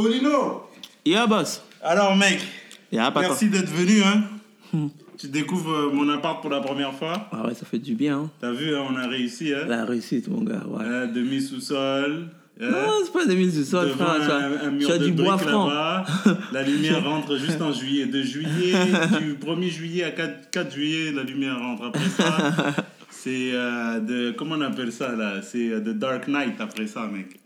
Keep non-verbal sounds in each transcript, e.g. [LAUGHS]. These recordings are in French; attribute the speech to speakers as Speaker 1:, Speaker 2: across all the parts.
Speaker 1: Dolino
Speaker 2: Yeah, boss.
Speaker 1: Alors, mec,
Speaker 2: Yeah,
Speaker 1: merci d'être venu. Hein. tu découvres euh, mon appart pour la première fois.
Speaker 2: Ah ouais, ça fait du bien. Hein.
Speaker 1: T'as vu, hein, on a réussi. Hein.
Speaker 2: La réussite, mon gars. Ouais.
Speaker 1: Euh, demi-sous-sol. euh,
Speaker 2: non, c'est pas 2000 du sol,
Speaker 1: devant
Speaker 2: frère. Tu
Speaker 1: un,
Speaker 2: as-
Speaker 1: un
Speaker 2: tu
Speaker 1: mur
Speaker 2: as
Speaker 1: de
Speaker 2: du bois franc. [LAUGHS]
Speaker 1: La lumière rentre juste en juillet. De juillet, du [LAUGHS] 1er juillet à 4, 4 juillet, la lumière rentre. Après ça, [LAUGHS] c'est euh, de. Comment on appelle ça là? C'est euh, The Dark Knight après ça, mec.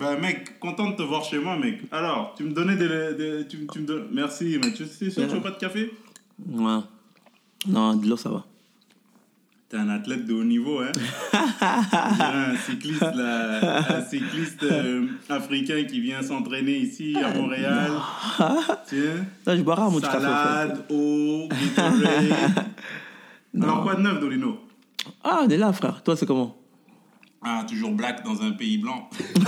Speaker 1: Ben, mec, content de te voir chez moi, mec. Alors, tu me donnais des. des- tu, tu me Merci, mais tu sais, sûr tu veux pas de café?
Speaker 2: Ouais. Non, de l'eau, ça va.
Speaker 1: T'es un athlète de haut niveau, hein [LAUGHS] un cycliste, là, un cycliste euh, africain qui vient s'entraîner ici à Montréal. [LAUGHS] Tiens.
Speaker 2: Là, je boirai un mot de café.
Speaker 1: Salade, eau, Gatorade. [LAUGHS] Alors quoi de neuf, Dolino?
Speaker 2: Ah, on est là, frère. Toi, c'est comment?
Speaker 1: Ah, toujours black dans un pays blanc. [LAUGHS]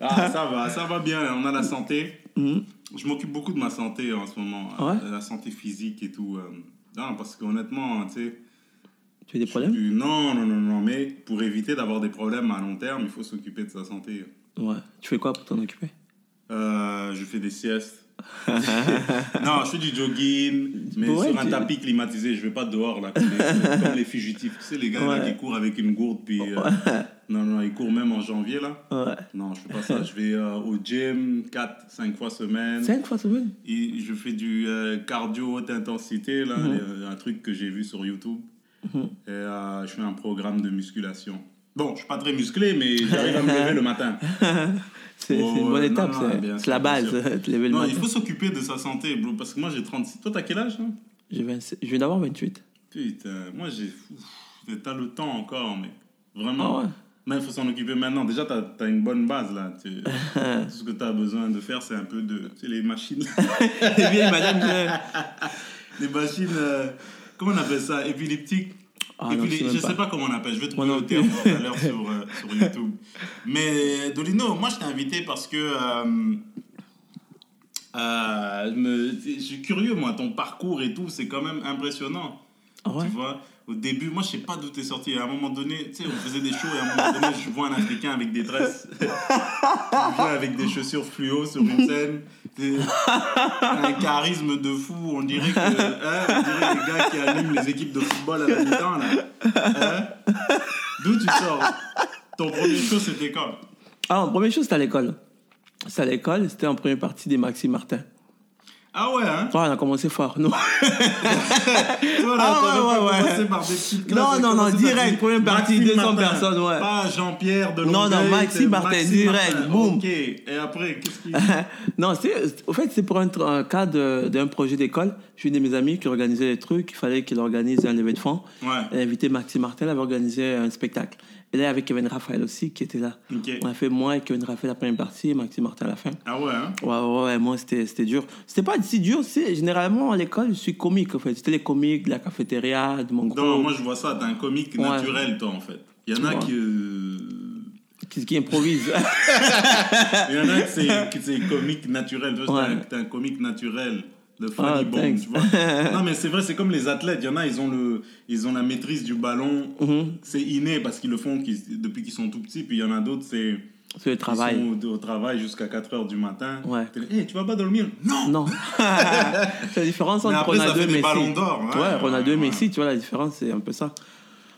Speaker 1: ah, ça va, ça va bien, on a la santé.
Speaker 2: Mhm.
Speaker 1: Je m'occupe beaucoup de ma santé en ce moment,
Speaker 2: Ouais.
Speaker 1: euh, la santé physique et tout. euh. Non, parce qu'honnêtement, tu sais,
Speaker 2: Tu as des problèmes?
Speaker 1: non, non, non, non, mais pour éviter d'avoir des problèmes à long terme, il faut s'occuper de sa santé.
Speaker 2: Ouais. Tu fais quoi pour t'en occuper?
Speaker 1: Euh, je fais des siestes. [LAUGHS] non, je fais du jogging, mais
Speaker 2: Ouais,
Speaker 1: sur un
Speaker 2: tu-
Speaker 1: tapis climatisé. Je vais pas dehors, là, comme les, fugitifs. Tu sais, les gars là, qui courent avec une gourde, puis... euh, non, non, ils courent même en janvier, là.
Speaker 2: Ouais.
Speaker 1: Non, je fais pas ça. Je vais euh, au gym 4, 5 fois semaine.
Speaker 2: Cinq fois semaine?
Speaker 1: Et je fais du euh, cardio haute intensité, là,
Speaker 2: Mhm.
Speaker 1: un truc que j'ai vu sur YouTube. Et euh, je fais un programme de musculation. Bon, je suis pas très musclé, mais j'arrive à me lever le matin. [LAUGHS]
Speaker 2: C'est
Speaker 1: Oh,
Speaker 2: une bonne
Speaker 1: ouais,
Speaker 2: étape, c'est- la base, lever le [LAUGHS]
Speaker 1: Non, il faut s'occuper de sa santé, bro, parce que moi j'ai 36. Toi, t'as quel âge, hein
Speaker 2: J'ai 27 Je viens d'avoir 28.
Speaker 1: Putain, moi j'ai. T'as le temps encore, mec. Vraiment.
Speaker 2: Ah ouais?
Speaker 1: Mais il faut s'en occuper maintenant. Déjà, t'as as une bonne base, là. Tu- [LAUGHS] Tout ce que t'as besoin de faire, c'est un peu de. Tu sais, les machines.
Speaker 2: Bien, madame, je-
Speaker 1: les machines. euh, comment on appelle ça? Épileptiques
Speaker 2: Ah
Speaker 1: Et
Speaker 2: non,
Speaker 1: puis,
Speaker 2: je sais
Speaker 1: les- je sais
Speaker 2: pas.
Speaker 1: comment on appelle, je vais trouver le terme tout à l'heure sur, euh, sur YouTube. Mais Dolino, moi je t'ai invité parce que euh, euh, me- je suis curieux, moi, ton parcours et tout, c'est quand même impressionnant.
Speaker 2: Ah ouais?
Speaker 1: Tu vois, au début, moi je sais pas d'où t'es sorti. À un moment donné, tu sais, on faisait des shows et à un moment donné, je vois un Africain avec des tresses. [LAUGHS] Il vient avec des chaussures fluo sur une scène. Un charisme de fou. On dirait que. hein, on dirait les gars qui animent les équipes de football à la mi-temps. Hein? D'où tu sors Ton premier show, c'était quand?
Speaker 2: Ah, en première chose, c'était à l'école. C'était à l'école, c'était en première partie des Maxime Martin.
Speaker 1: Ah ouais, hein
Speaker 2: Ouais, on a commencé fort. Non, [LAUGHS]
Speaker 1: Toi, là,
Speaker 2: Ah ouais, ouais, ouais.
Speaker 1: par des petites classes,
Speaker 2: Non, non, non, direct, première partie,
Speaker 1: Maxime
Speaker 2: 200
Speaker 1: Martin.
Speaker 2: personnes, ouais.
Speaker 1: Pas Jean-Pierre de
Speaker 2: Non, non,
Speaker 1: c'est
Speaker 2: Martin, direct, boum.
Speaker 1: Ok, et après, qu'est-ce qui... [LAUGHS]
Speaker 2: non c'est, au fait, c'est pour un, un cas d'un projet d'école. J'ai une de mes amis qui organisait des trucs. Il fallait qu'il organise un levée de fonds.
Speaker 1: Ouais,
Speaker 2: Elle a invité Maxime Martin, elle avait organisé un spectacle. Et là, avec Kevin Raphaël aussi, qui était là. On a fait moi et Kevin Raphaël la première partie et Maxime Martin à la fin.
Speaker 1: Ah ouais, hein?
Speaker 2: Ouais, ouais, ouais, moi, c'était, dur. C'était pas si dur, c'est généralement à l'école, je suis comique, en fait. C'était les comiques de la cafétéria, de mon
Speaker 1: Non,
Speaker 2: groupe,
Speaker 1: moi je vois ça, t'es un comique
Speaker 2: Ouais.
Speaker 1: naturel, toi, en fait. Il y en a
Speaker 2: Ouais.
Speaker 1: qui... euh,
Speaker 2: qui, qui improvise. [LAUGHS]
Speaker 1: Il y en a qui c'est, comique naturel. Toi,
Speaker 2: Ouais.
Speaker 1: t'es, un, t'es un comique naturel. Le funny
Speaker 2: Ah,
Speaker 1: tu vois. [LAUGHS] non, mais c'est vrai, c'est comme les athlètes. Il y en a, ils ont, le, ils ont la maîtrise du ballon.
Speaker 2: Mhm.
Speaker 1: C'est inné parce qu'ils le font depuis qu'ils sont tout petits. Puis il y en a d'autres, c'est...
Speaker 2: C'est le travail.
Speaker 1: Ils sont au, au travail jusqu'à 4 heures du matin.
Speaker 2: Ouais.
Speaker 1: Hey, tu vas pas dormir? Non
Speaker 2: Non. [LAUGHS] c'est la différence
Speaker 1: Mais
Speaker 2: entre
Speaker 1: après,
Speaker 2: Ronaldo et
Speaker 1: des
Speaker 2: Messi.
Speaker 1: ballons d'or. hein.
Speaker 2: Ouais, Ronaldo et
Speaker 1: Ouais.
Speaker 2: Messi, tu vois, la différence, c'est un peu ça.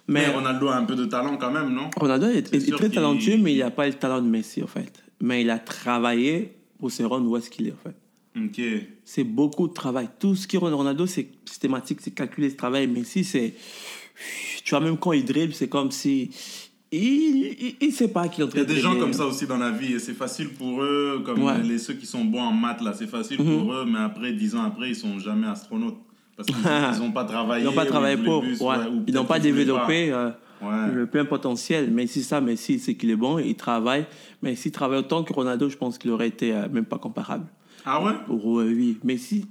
Speaker 1: Mais
Speaker 2: Mais
Speaker 1: Ronaldo a un peu de talent quand même, non?
Speaker 2: Ronaldo est, est
Speaker 1: sûr
Speaker 2: très talentueux, mais il n'a pas le talent de Messi, en fait. Mais il a travaillé pour se rendre où est-ce qu'il est, en fait.
Speaker 1: Ok.
Speaker 2: C'est beaucoup de travail. Tout ce qui est Ronaldo, c'est systématique, c'est calculé, ce travail. Messi, c'est. Tu vois, même quand il dribble, c'est comme si. Il ne sait pas qu'il est en
Speaker 1: Il
Speaker 2: train
Speaker 1: y a
Speaker 2: de
Speaker 1: des gens comme ça aussi dans la vie et c'est facile pour eux, comme
Speaker 2: Ouais.
Speaker 1: les, ceux qui sont bons en maths là, c'est facile
Speaker 2: Mhm.
Speaker 1: pour eux, mais après, dix ans après, ils sont jamais astronautes. Parce qu'ils n'ont pas travaillé. [LAUGHS]
Speaker 2: Ils n'ont pas travaillé pour.
Speaker 1: plus,
Speaker 2: ouais.
Speaker 1: ouais, ou
Speaker 2: Ils n'ont pas développé. euh.
Speaker 1: Ouais.
Speaker 2: le plein potentiel. Mais si ça, Messi, c'est qu'il est bon, il travaille. Mais s'il travaille autant que Ronaldo, je pense qu'il aurait été euh, même pas comparable.
Speaker 1: Ah ouais?
Speaker 2: Ouais, oui, Messi,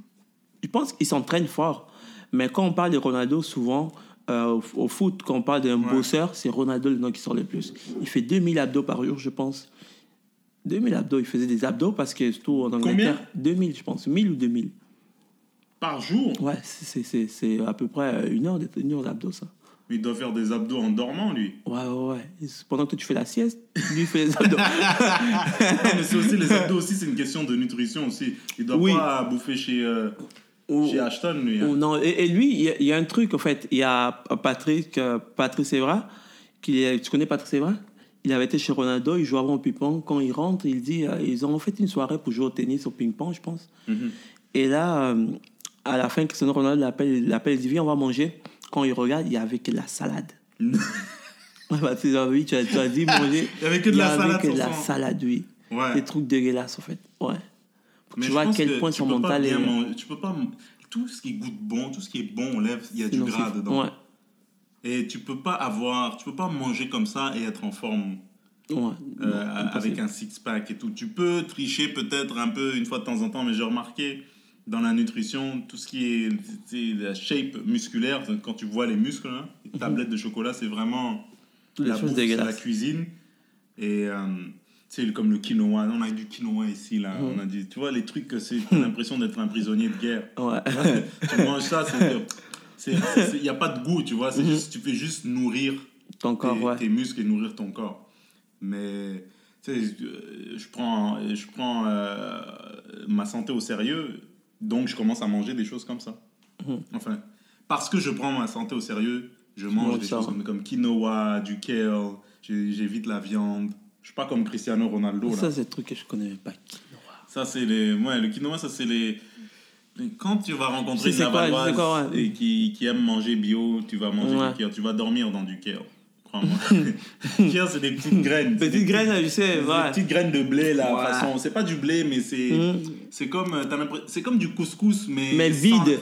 Speaker 2: je pense qu'il s'entraîne fort. Mais quand on parle de Ronaldo, souvent, euh, au, foot, quand on parle d'un
Speaker 1: Ouais.
Speaker 2: bosseur, c'est Ronaldo le nom qui sort le plus. Il fait 2000 abdos par jour, je pense. 2000 abdos, il faisait des abdos parce que surtout en Angleterre, 2000, je pense, 1000 ou 2000.
Speaker 1: Par jour?
Speaker 2: Ouais, c'est- c'est c'est- c'est à peu près une heure, de- une heure d'abdos, ça.
Speaker 1: Mais il doit faire des abdos en dormant, lui.
Speaker 2: Ouais, ouais, ouais. Pendant que tu fais la sieste, lui, il fait les abdos. [LAUGHS]
Speaker 1: Mais c'est aussi, les abdos aussi, c'est une question de nutrition aussi. Il doit
Speaker 2: Oui.
Speaker 1: pas bouffer chez, euh,
Speaker 2: Ou-
Speaker 1: chez Ashton, lui. hein.
Speaker 2: ou non, et, et lui, il y, a- il y a un truc, en fait. Il y a Patrick, euh, Patrice Evra. Qui tu connais Patrice Evra? Il avait été chez Ronaldo, il jouait avant au ping-pong. Quand il rentre, il dit euh, ils ont fait une soirée pour jouer au tennis, au ping-pong, je pense.
Speaker 1: Mhm.
Speaker 2: Et là, euh, à la fin, Cristiano Ronaldo l'appelle, il dit Viens, on va manger. Quand il regarde, il y avait que de la salade. Ouais, bah, tu as, oui, tu as, tu as dit manger. [LAUGHS]
Speaker 1: Il y avait que de la
Speaker 2: avait
Speaker 1: salade
Speaker 2: que de la salade, oui.
Speaker 1: Ouais.
Speaker 2: Des trucs dégueulasses, en fait. Ouais.
Speaker 1: Mais
Speaker 2: tu vois à quel
Speaker 1: que
Speaker 2: point son mental est.
Speaker 1: manger- Tu peux pas. Tout ce qui goûte bon, tout ce qui est bon, on lève, il y a du
Speaker 2: nocif.
Speaker 1: gras dedans.
Speaker 2: Ouais.
Speaker 1: Et tu peux pas avoir. Tu peux pas manger comme ça et être en forme.
Speaker 2: Ouais.
Speaker 1: euh, avec un six-pack et tout. Tu peux tricher peut-être un peu une fois de temps en temps, mais j'ai remarqué dans la nutrition, tout ce qui est, la shape musculaire, quand tu vois les muscles, hein, les tablettes de chocolat, c'est vraiment
Speaker 2: les
Speaker 1: la bouffe, c'est la cuisine. Et euh, tu sais, comme le quinoa, on a du quinoa ici, là.
Speaker 2: Mhm.
Speaker 1: On a dit, tu vois, les trucs que c'est, l'impression d'être un prisonnier de guerre.
Speaker 2: Ouais.
Speaker 1: tu manges ça, c'est. Il n'y a pas de goût, tu vois. c'est
Speaker 2: Mhm.
Speaker 1: juste- tu fais juste nourrir
Speaker 2: Ton corps,
Speaker 1: tes,
Speaker 2: ouais.
Speaker 1: tes muscles et nourrir ton corps. Mais tu sais, euh, je prends, je prends euh, ma santé au sérieux, donc je commence à manger des choses comme ça.
Speaker 2: Mhm.
Speaker 1: Enfin, parce que je prends ma santé au sérieux, je mange des
Speaker 2: ça,
Speaker 1: choses comme, comme quinoa, du kale, j'évite la viande. Je suis pas comme Cristiano Ronaldo. là.
Speaker 2: Ça, c'est le truc que je connais pas. Quinoa.
Speaker 1: Ça, c'est les. Ouais, le quinoa, ça, c'est les. Quand tu vas rencontrer une
Speaker 2: ouais.
Speaker 1: et qui, qui aime manger bio, tu vas manger
Speaker 2: Ouais.
Speaker 1: du kale. Tu vas dormir dans du kale. Kale, [LAUGHS] c'est des petites [LAUGHS] graines. C'est des
Speaker 2: Petite graine, je sais,
Speaker 1: des
Speaker 2: ouais.
Speaker 1: petites graines de blé, là.
Speaker 2: Ouais.
Speaker 1: Façon, c'est pas du blé, mais c'est. C'est comme, euh, t'as l'impression- c'est comme du couscous, mais.
Speaker 2: Mais
Speaker 1: sans-
Speaker 2: vide.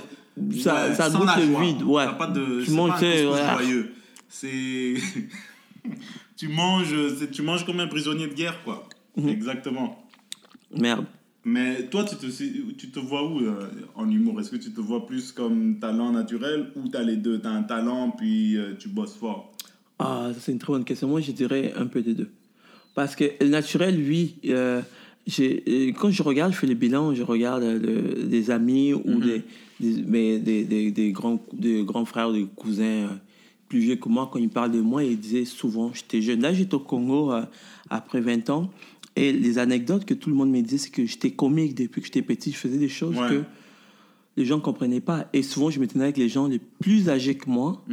Speaker 2: Ça,
Speaker 1: Ouais,
Speaker 2: ça goûte le vide, ouais.
Speaker 1: Pas de,
Speaker 2: Tu manges, tu.
Speaker 1: C'est. [LAUGHS] tu manges, tu manges comme un prisonnier de guerre, quoi.
Speaker 2: Mhm.
Speaker 1: Exactement.
Speaker 2: Merde.
Speaker 1: Mais toi, tu te, tu te vois où euh, en humour? Est-ce que tu te vois plus comme talent naturel ou t'as les deux? T'as un talent puis euh, tu bosses fort?
Speaker 2: Ah, c'est une très bonne question. Moi, je dirais un peu des deux. Parce que le naturel, oui, euh, euh, quand je regarde, je fais les bilans, je regarde euh, le- des amis ou
Speaker 1: Mhm.
Speaker 2: des, des, mais des, des, des grands, des grands frères, des cousins euh, plus vieux que moi, quand ils parlent de moi, ils disaient souvent, j'étais jeune. Là, j'étais au Congo euh, après 20 ans. Et les anecdotes que tout le monde me disait, c'est que j'étais comique depuis que j'étais petit. Je faisais des choses
Speaker 1: Ouais.
Speaker 2: que les gens ne comprenaient pas. Et souvent, je me tenais avec les gens les plus âgés que moi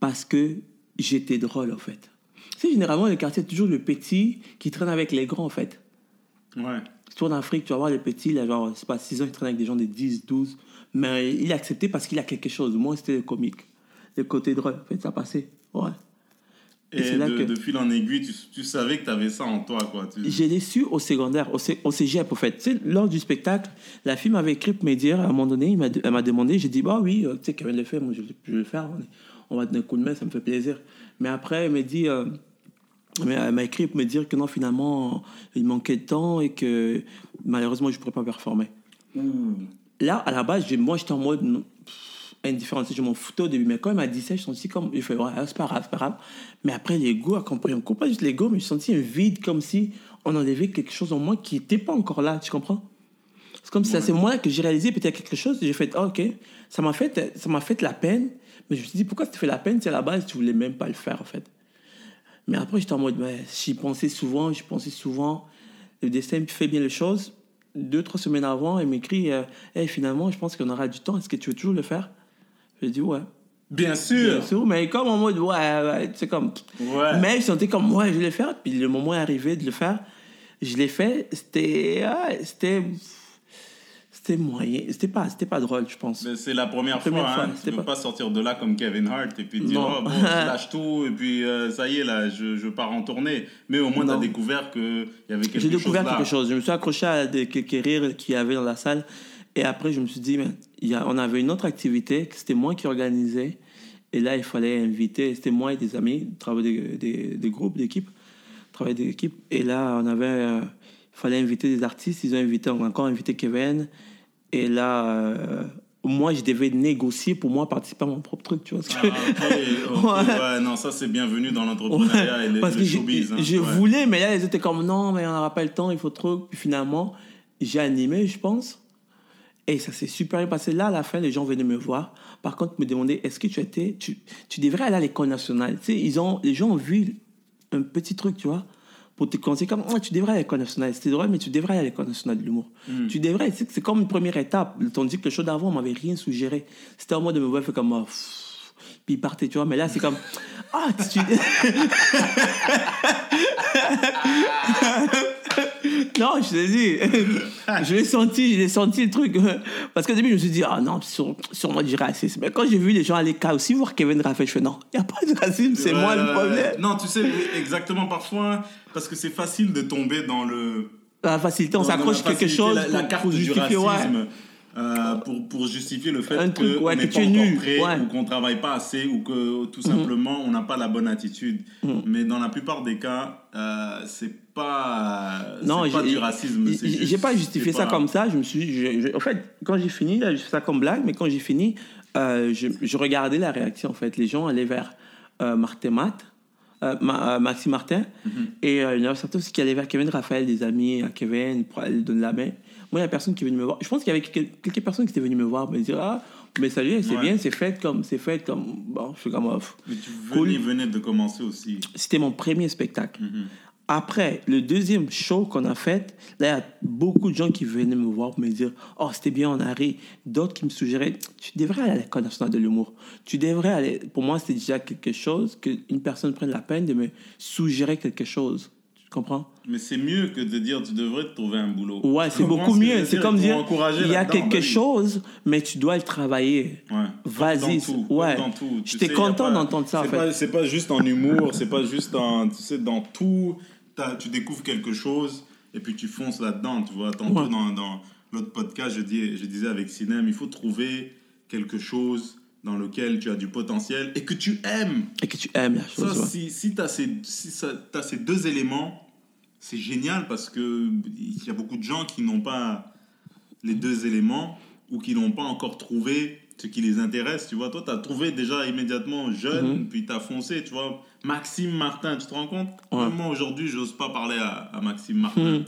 Speaker 2: parce que j'étais drôle, en fait. Tu sais, généralement, le quartier, c'est toujours le petit qui traîne avec les grands, en fait.
Speaker 1: Ouais.
Speaker 2: Surtout en Afrique, tu vas voir les petits, là, genre, c'est pas 6 ans, ils traînent avec des gens de 10, 12. Mais il est accepté parce qu'il a quelque chose. Moi, c'était le comique. Le côté drôle, en fait, ça passait. Ouais. Et
Speaker 1: Et,
Speaker 2: c'est là
Speaker 1: de,
Speaker 2: que-
Speaker 1: de fil en aiguille, tu, tu savais que t'avais ça en toi, quoi. Tu-
Speaker 2: Je l'ai su au secondaire, au, cé- au cégep, en fait. Tu sais, lors du spectacle, la fille m'avait écrit pour me dire, à un moment donné, elle m'a demandé, j'ai dit, bah oui, euh, tu sais, Kevin le fait, moi je, je vais le faire, on, va donner un coup de main, ça me fait plaisir. Mais après, elle m'a dit, euh, elle m'a écrit pour me dire que non, finalement, il manquait de temps et que malheureusement, je ne pourrais pas performer.
Speaker 1: Ouh.
Speaker 2: Là, à la base, moi, j'étais en mode pff, sais, Je m'en foutais au début. Mais quand elle m'a dit ça, je senti comme. Je fais, ouais, c'est pas grave, c'est pas grave. Mais après, l'ego a compris. On pas juste l'ego, mais je senti un vide, comme si on enlevait quelque chose en moi qui n'était pas encore là. Tu comprends? C'est comme si c'est à ce moment-là que j'ai réalisé peut-être quelque chose. J'ai fait, ah, ok, ça m'a fait, ça m'a fait la peine. Mais je me suis dit, pourquoi ça te fait la peine si à la base, tu voulais même pas le faire, en fait? Mais après, j'étais en mode, ouais, j'y pensais souvent, j'y pensais souvent. Le destin fait bien les choses. Deux, trois semaines avant, elle m'écrit, euh, Hey, finalement, je pense qu'on aura du temps. Est-ce que tu veux toujours le faire? Je dis, ouais.
Speaker 1: Bien sûr
Speaker 2: Bien sûr, mais comme en mode, ouais, ouais, c'est comme.
Speaker 1: Ouais.
Speaker 2: Mais je sentais comme, ouais, je vais le faire. Puis le moment est arrivé de le faire. Je l'ai fait. C'était. ah, c'était. C'était moyen. C'était pas, c'était pas drôle, je pense.
Speaker 1: Mais c'est la première,
Speaker 2: Première
Speaker 1: fois,
Speaker 2: fois,
Speaker 1: hein.
Speaker 2: c'était
Speaker 1: Tu peux
Speaker 2: pas-
Speaker 1: pas sortir de là comme Kevin Hart et puis dire,
Speaker 2: Non.
Speaker 1: oh, bon, je [LAUGHS] lâche tout et puis euh, ça y est, là, je, je pars en tournée. Mais au moins, tu as découvert qu'il y avait quelque
Speaker 2: J'ai découvert
Speaker 1: là.
Speaker 2: quelque chose. Je me suis accroché à des, quelques rires qu'il y avait dans la salle. Et après, je me suis dit, mais il y a, on avait une autre activité que c'était moi qui organisais. Et là, il fallait inviter, c'était moi et des amis, travailler des, des, des groupes, d'équipes, travailler des équipes. Et là, on avait, euh, il fallait inviter des artistes. Ils ont invité, on a encore invité Kevin. Et là, euh, moi, je devais négocier pour moi participer à mon propre truc, tu vois.
Speaker 1: Ah,
Speaker 2: que- [LAUGHS] Ouais.
Speaker 1: non, ça c'est bienvenu dans l'entrepreneuriat et le,
Speaker 2: Parce que je,
Speaker 1: showbiz. hein,
Speaker 2: je
Speaker 1: ouais.
Speaker 2: voulais, mais là, ils étaient comme non, mais on n'aura pas le temps, il faut trop. Puis finalement, j'ai animé, je pense. Et ça s'est super bien passé. Là, à la fin, les gens venaient me voir. Par contre, me demandaient est-ce que tu étais. Tu, tu devrais aller à l'école nationale? Tu sais, ils ont, les gens ont vu un petit truc, tu vois, pour te conseiller comme Ah, tu devrais aller à l'école nationale. C'était drôle, mais tu devrais aller à l'école nationale de l'humour. Tu devrais. C'est c'est comme une première étape. Tandis que le show d'avant, on m'avait rien suggéré. C'était en mode de me voir, fait comme. pff, puis il partait, tu vois. Mais là, c'est comme. [LAUGHS] Ah, tu. [LAUGHS] non, je te dis. [LAUGHS] je l'ai senti, je l'ai senti le truc. Parce qu'au début, je me suis dit, ah non, sur, sûrement du racisme. Mais quand j'ai vu les gens aller cas aussi voir Kevin Raphaël, je fais non, il n'y a pas de racisme, c'est
Speaker 1: Ouais,
Speaker 2: moi le problème.
Speaker 1: Non, tu sais, exactement, parfois, parce que c'est facile de tomber dans le.
Speaker 2: La facilité, on s'accroche quelque chose
Speaker 1: La, carte
Speaker 2: pour
Speaker 1: du
Speaker 2: justifier. ouais.
Speaker 1: Euh, pour, pour justifier le fait qu'on
Speaker 2: ouais,
Speaker 1: n'est pas encore prêt
Speaker 2: ouais. Mhm.
Speaker 1: ou qu'on travaille pas assez ou que tout simplement on n'a pas la bonne attitude. Mais dans la plupart des cas, euh, c'est pas,
Speaker 2: Non,
Speaker 1: pas du racisme.
Speaker 2: j'ai pas justifié ça
Speaker 1: pas-
Speaker 2: comme ça. Je me suis, je- je- en fait, quand j'ai fini, là, je fais ça comme blague, mais quand j'ai fini, euh, je, je regardais la réaction. En fait, les gens allaient vers euh, Martin Matt, euh, Ma- euh, Maxime Martin,
Speaker 1: Mhm.
Speaker 2: et euh, il y en avait certains aussi qui allaient vers Kevin Raphaël, des amis à Kevin, pour aller lui donner la main. Moi, il y a personne qui est venu me voir. Je pense qu'il y avait quelques, personnes qui étaient venues me voir, me dire ah, mais salut, c'est
Speaker 1: Ouais.
Speaker 2: bien, c'est fait comme, c'est fait comme, bon, je suis comme off.
Speaker 1: Mais tu
Speaker 2: Cool.
Speaker 1: venais, de commencer aussi.
Speaker 2: C'était mon premier spectacle.
Speaker 1: Mhm.
Speaker 2: Après, le deuxième show qu'on a fait, là, il y a beaucoup de gens qui venaient me voir pour me dire Oh, c'était bien, on a ri. D'autres qui me suggéraient Tu devrais aller à l'École nationale de l'humour. Tu devrais aller. Pour moi, c'était déjà quelque chose qu'une personne prenne la peine de me suggérer quelque chose. Tu comprends?
Speaker 1: Mais c'est mieux que de dire tu devrais te trouver un boulot.
Speaker 2: Ouais, c'est beaucoup
Speaker 1: ce
Speaker 2: mieux. C'est comme dire Il y a quelque
Speaker 1: bah
Speaker 2: chose, mais tu dois le travailler.
Speaker 1: Ouais.
Speaker 2: Vas-y, ouais. J'étais content d'entendre ça,
Speaker 1: c'est pas- juste en humour, c'est pas juste en. Tu sais, dans tout, tu découvres quelque chose et puis tu fonces là-dedans. Tu vois, tantôt
Speaker 2: Ouais.
Speaker 1: dans, dans l'autre podcast, je, dis, je disais avec Cinem, il faut trouver quelque chose dans lequel tu as du potentiel et que tu aimes.
Speaker 2: Et que tu aimes la
Speaker 1: Ça,
Speaker 2: chose. ouais.
Speaker 1: si, si tu as, ces, si t'as ces deux éléments, c'est génial parce qu'il y a beaucoup de gens qui n'ont pas les deux éléments ou qui n'ont pas encore trouvé ce qui les intéresse. Tu vois, toi, tu as trouvé déjà immédiatement jeune, puis tu as foncé. Tu vois, Maxime Martin, tu te rends compte?
Speaker 2: Ouais.
Speaker 1: Moi, aujourd'hui, j'ose pas parler à, à Maxime Martin.
Speaker 2: Hmm.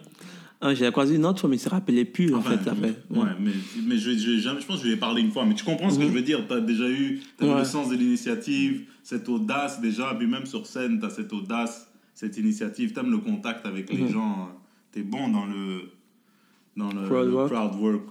Speaker 2: Ah, J'ai croisé une autre fois, mais il ne se rappelait plus, en fait. Fait.
Speaker 1: ouais, mais, mais je, je- jamais, je pense que je lui ai parlé une fois. Mais tu comprends ce que je veux dire Tu as déjà eu
Speaker 2: Mhm. Ouais.
Speaker 1: le sens de l'initiative, cette audace déjà, puis même sur scène, tu as cette audace, cette initiative. Tu aimes le contact avec les gens. Tu es bon dans le, dans le,
Speaker 2: Crowd
Speaker 1: le
Speaker 2: work.
Speaker 1: crowd work.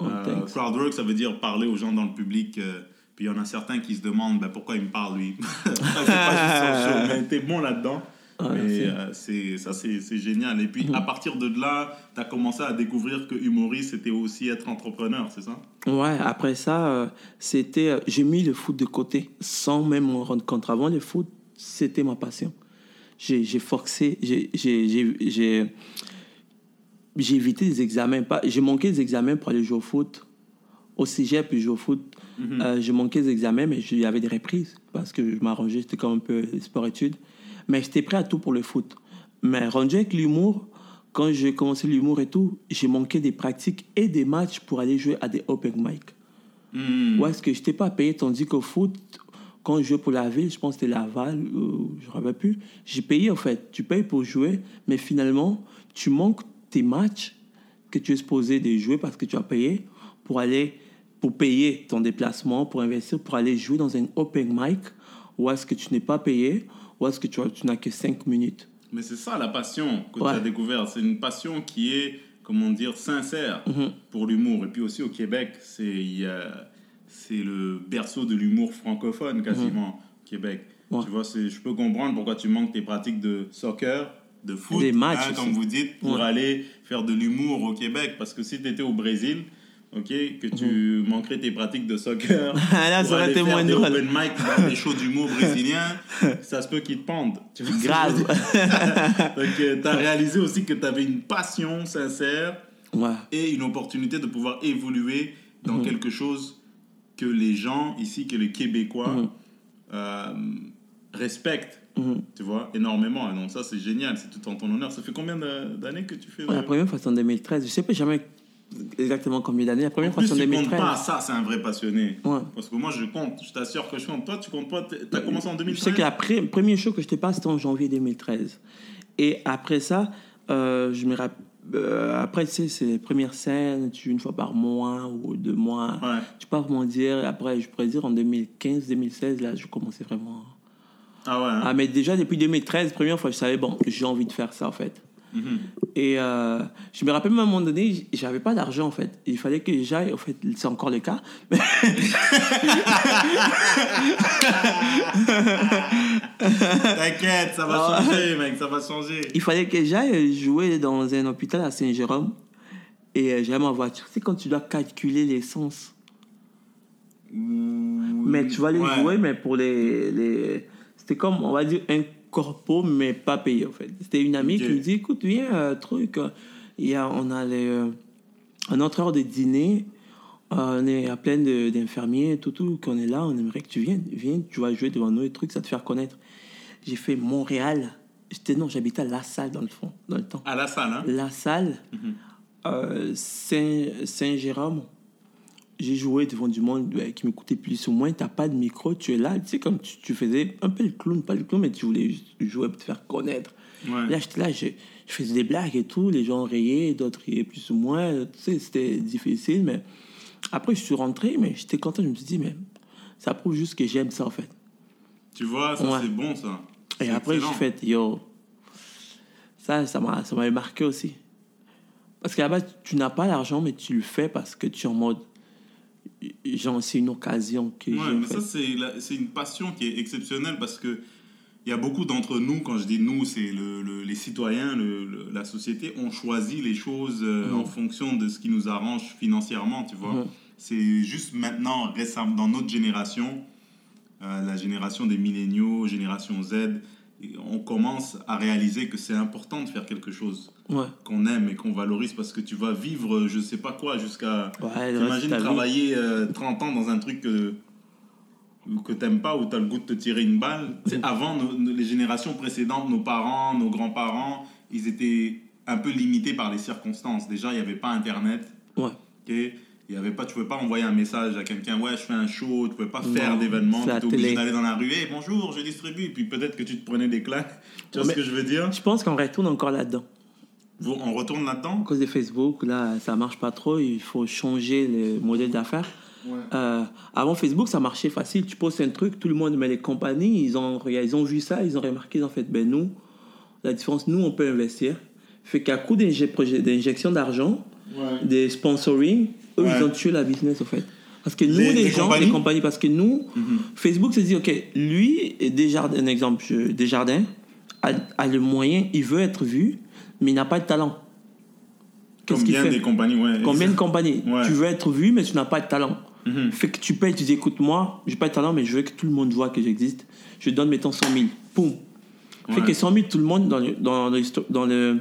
Speaker 2: Oh,
Speaker 1: Euh, crowd work, ça veut dire parler aux gens dans le public. euh, puis il y en a certains qui se demandent ben, pourquoi il me parle, lui? [LAUGHS] c'est pas juste son show, mais t'es bon là-dedans.
Speaker 2: Ah,
Speaker 1: Mais, euh, c'est ça, c'est génial. Et puis, à partir de là, tu as commencé à découvrir que humoriste, c'était aussi être entrepreneur, c'est ça?
Speaker 2: Ouais, après ça, euh, c'était. euh, j'ai mis le foot de côté sans même m'en rendre compte. Avant le foot, c'était ma passion. J'ai forcé, j'ai- évité des examens. J'ai manqué des examens pour aller jouer au foot. Au cégep, puis jouer au foot. Euh, j'ai manqué des examens, mais il y avait des reprises parce que je m'arrangeais, c'était comme un peu sport-études. Mais j'étais prêt à tout pour le foot. Mais rendu avec l'humour, quand j'ai commencé l'humour et tout, j'ai manqué des pratiques et des matchs pour aller jouer à des open mic.
Speaker 1: Hmm.
Speaker 2: Ouais, est-ce que je n'étais pas payé, tandis qu'au foot, quand je jouais pour la ville, je pense que c'était Laval, ou je ne rappelle plus, j'ai payé en fait. Tu payes pour jouer, mais finalement, tu manques tes matchs que tu es supposé de jouer parce que tu as payé pour aller, pour payer ton déplacement, pour investir, pour aller jouer dans un open mic, ou est-ce que tu n'es pas payé, ou est-ce que tu, tu n'as que 5 minutes.
Speaker 1: Mais c'est ça la passion que
Speaker 2: Ouais.
Speaker 1: tu as découvert. C'est une passion qui est, comment dire, sincère
Speaker 2: Mhm.
Speaker 1: pour l'humour. Et puis aussi au Québec, c'est le berceau de l'humour francophone quasiment, Québec.
Speaker 2: Mhm. Ouais.
Speaker 1: Tu vois, je peux comprendre pourquoi tu manques tes pratiques de soccer, de foot,
Speaker 2: Des matchs
Speaker 1: hein, comme vous dites, pour
Speaker 2: Ouais.
Speaker 1: aller faire de l'humour au Québec. Parce que si tu étais au Brésil, ok, que tu manquerais tes pratiques de soccer,
Speaker 2: Mhm. [LAUGHS] Là, ça aurait été moins drôle.
Speaker 1: open mic des shows d'humour [LAUGHS] brésiliens, ça se peut qu'ils te pendent. Tu vois
Speaker 2: Grave. [LAUGHS]
Speaker 1: Donc, tu as réalisé aussi que tu avais une passion sincère
Speaker 2: ouais.
Speaker 1: et une opportunité de pouvoir évoluer dans
Speaker 2: Mhm.
Speaker 1: quelque chose que les gens ici, que les Québécois
Speaker 2: Mhm.
Speaker 1: euh, respectent,
Speaker 2: Mhm.
Speaker 1: tu vois, énormément. Et donc ça, c'est génial, c'est tout en ton honneur. Ça fait combien d'années que tu fais
Speaker 2: Ouais, la première fois, c'est en 2013. Je ne sais pas jamais exactement combien d'années. La première fois, c'est en
Speaker 1: tu comptes
Speaker 2: 2013.
Speaker 1: pas ça, c'est un vrai passionné.
Speaker 2: Ouais.
Speaker 1: Parce que moi, je compte, je t'assure que je compte. Toi, tu comptes pas, tu as commencé en
Speaker 2: Je
Speaker 1: 2013
Speaker 2: sais que la le premier show que je t'ai pas, c'était en janvier 2013. Et après ça, euh, je me rappelle. euh, après, tu sais, c'est les premières scènes, tu une fois par mois ou deux mois.
Speaker 1: Ouais.
Speaker 2: Tu peux comment dire. Après, je pourrais dire en 2015, 2016, là, je commençais vraiment.
Speaker 1: Ah ouais. hein.
Speaker 2: Ah, mais déjà, depuis 2013, première fois, je savais, bon, j'ai envie de faire ça, en fait.
Speaker 1: Mhm.
Speaker 2: Et euh, je me rappelle à un moment donné, j'avais pas d'argent en fait. Il fallait que j'aille, en fait, c'est encore le cas.
Speaker 1: T'inquiète, ça va
Speaker 2: Ah
Speaker 1: changer, mec, ça va changer.
Speaker 2: Il fallait que j'aille jouer dans un hôpital à Saint-Jérôme. Et euh, j'avais ma voiture. C'est quand tu dois calculer l'essence. Mais tu vas aller
Speaker 1: Ouais.
Speaker 2: jouer, mais pour les. les... C'était comme, on va dire, un corpo, mais pas payé en fait. C'était une amie qui me dit écoute, viens, euh, truc. Il y a, on a les, euh, un autre heure de dîner. euh, on est à plein d'infirmiers, tout, tout, qu'on est là. On aimerait que tu viennes. Viens, tu vas jouer devant nous et trucs, ça te faire connaître. J'ai fait Montréal. J'étais, non, j'habitais à La Salle dans le fond, dans le temps.
Speaker 1: À la salle, hein?
Speaker 2: La Salle, Saint- Saint-Jérôme. J'ai joué devant du monde ouais, qui m'écoutait plus ou moins. T'as pas de micro, tu es là. Tu sais, comme tu, tu faisais un peu le clown, pas le clown, mais tu voulais jouer pour te faire connaître.
Speaker 1: Ouais.
Speaker 2: Là, là, je, je faisais des blagues et tout. Les gens riaient, d'autres riaient plus ou moins. Tu sais, c'était difficile, mais après, je suis rentré, mais j'étais content. Je me suis dit, mais ça prouve juste que j'aime ça, en fait.
Speaker 1: Tu vois, ça
Speaker 2: Ouais.
Speaker 1: c'est bon ça.
Speaker 2: Et après, j'ai fait, yo, ça, ça m'avait marqué aussi. Parce qu'à la base, tu n'as pas l'argent, mais tu le fais parce que tu es en mode, genre, c'est une occasion que
Speaker 1: Ouais, mais
Speaker 2: fait.
Speaker 1: ça, c'est une passion qui est exceptionnelle parce que il y a beaucoup d'entre nous, quand je dis nous, c'est le, le- les citoyens, le- la société, on choisit les choses euh,
Speaker 2: Mhm.
Speaker 1: en fonction de ce qui nous arrange financièrement, tu vois.
Speaker 2: Mhm.
Speaker 1: C'est juste maintenant, récemment, dans notre génération, euh, la génération des milléniaux, génération Z, on commence à réaliser que c'est important de faire quelque chose
Speaker 2: Ouais.
Speaker 1: qu'on aime et qu'on valorise parce que tu vas vivre, je sais pas quoi, jusqu'à
Speaker 2: Ouais,
Speaker 1: T'imagines travailler euh, 30 ans dans un truc que, que t'aimes pas ou t'as le goût de te tirer une balle.
Speaker 2: Mm.
Speaker 1: avant, nos- nos- les générations précédentes, nos parents, nos grands-parents, ils étaient un peu limités par les circonstances. Déjà, il n'y avait pas Internet.
Speaker 2: Ouais.
Speaker 1: Il y avait pas, tu pouvais pas envoyer un message à quelqu'un, ouais, je fais un show, tu pouvais pas faire d'événements,
Speaker 2: c'est
Speaker 1: tu étais obligé d'aller dans la rue, hey, bonjour, je distribue, puis peut-être que tu te prenais des claques. [LAUGHS] Tu vois ce que je veux dire?
Speaker 2: Je pense qu'on retourne encore là-dedans.
Speaker 1: Vous- On retourne
Speaker 2: À
Speaker 1: là-dedans
Speaker 2: cause de Facebook, là, ça marche pas trop. Il faut changer le modèle d'affaires. Euh, avant Facebook, ça marchait facile. Tu postes un truc, tout le monde, mais les compagnies, ils ont, ils ont vu ça, ils ont remarqué, ils ont fait, ben nous, la différence, nous, on peut investir. Fait qu'à coup d'injection d'argent,
Speaker 1: Ouais.
Speaker 2: des sponsoring, eux,
Speaker 1: Ouais.
Speaker 2: ils ont tué la business, en fait. Parce que nous,
Speaker 1: Les-
Speaker 2: les,
Speaker 1: les
Speaker 2: gens,
Speaker 1: compagnies
Speaker 2: les compagnies, parce que nous,
Speaker 1: Mhm.
Speaker 2: Facebook se dit, OK, lui, Desjardins, un exemple, Desjardins, a, a le moyen, il veut être vu, mais il n'a pas de talent. Qu'est-ce qu'il
Speaker 1: Combien
Speaker 2: fait
Speaker 1: des compagnies, ouais.
Speaker 2: Combien de compagnies
Speaker 1: Ouais.
Speaker 2: Tu veux être vu, mais tu n'as pas de talent.
Speaker 1: Mhm.
Speaker 2: Fait que tu payes, tu dis, écoute, moi, j'ai pas de talent, mais je veux que tout le monde voit que j'existe. Je donne, mettons, 100 000. Poum. Fait que 100 000, tout le monde, dans le, dans, le, dans le-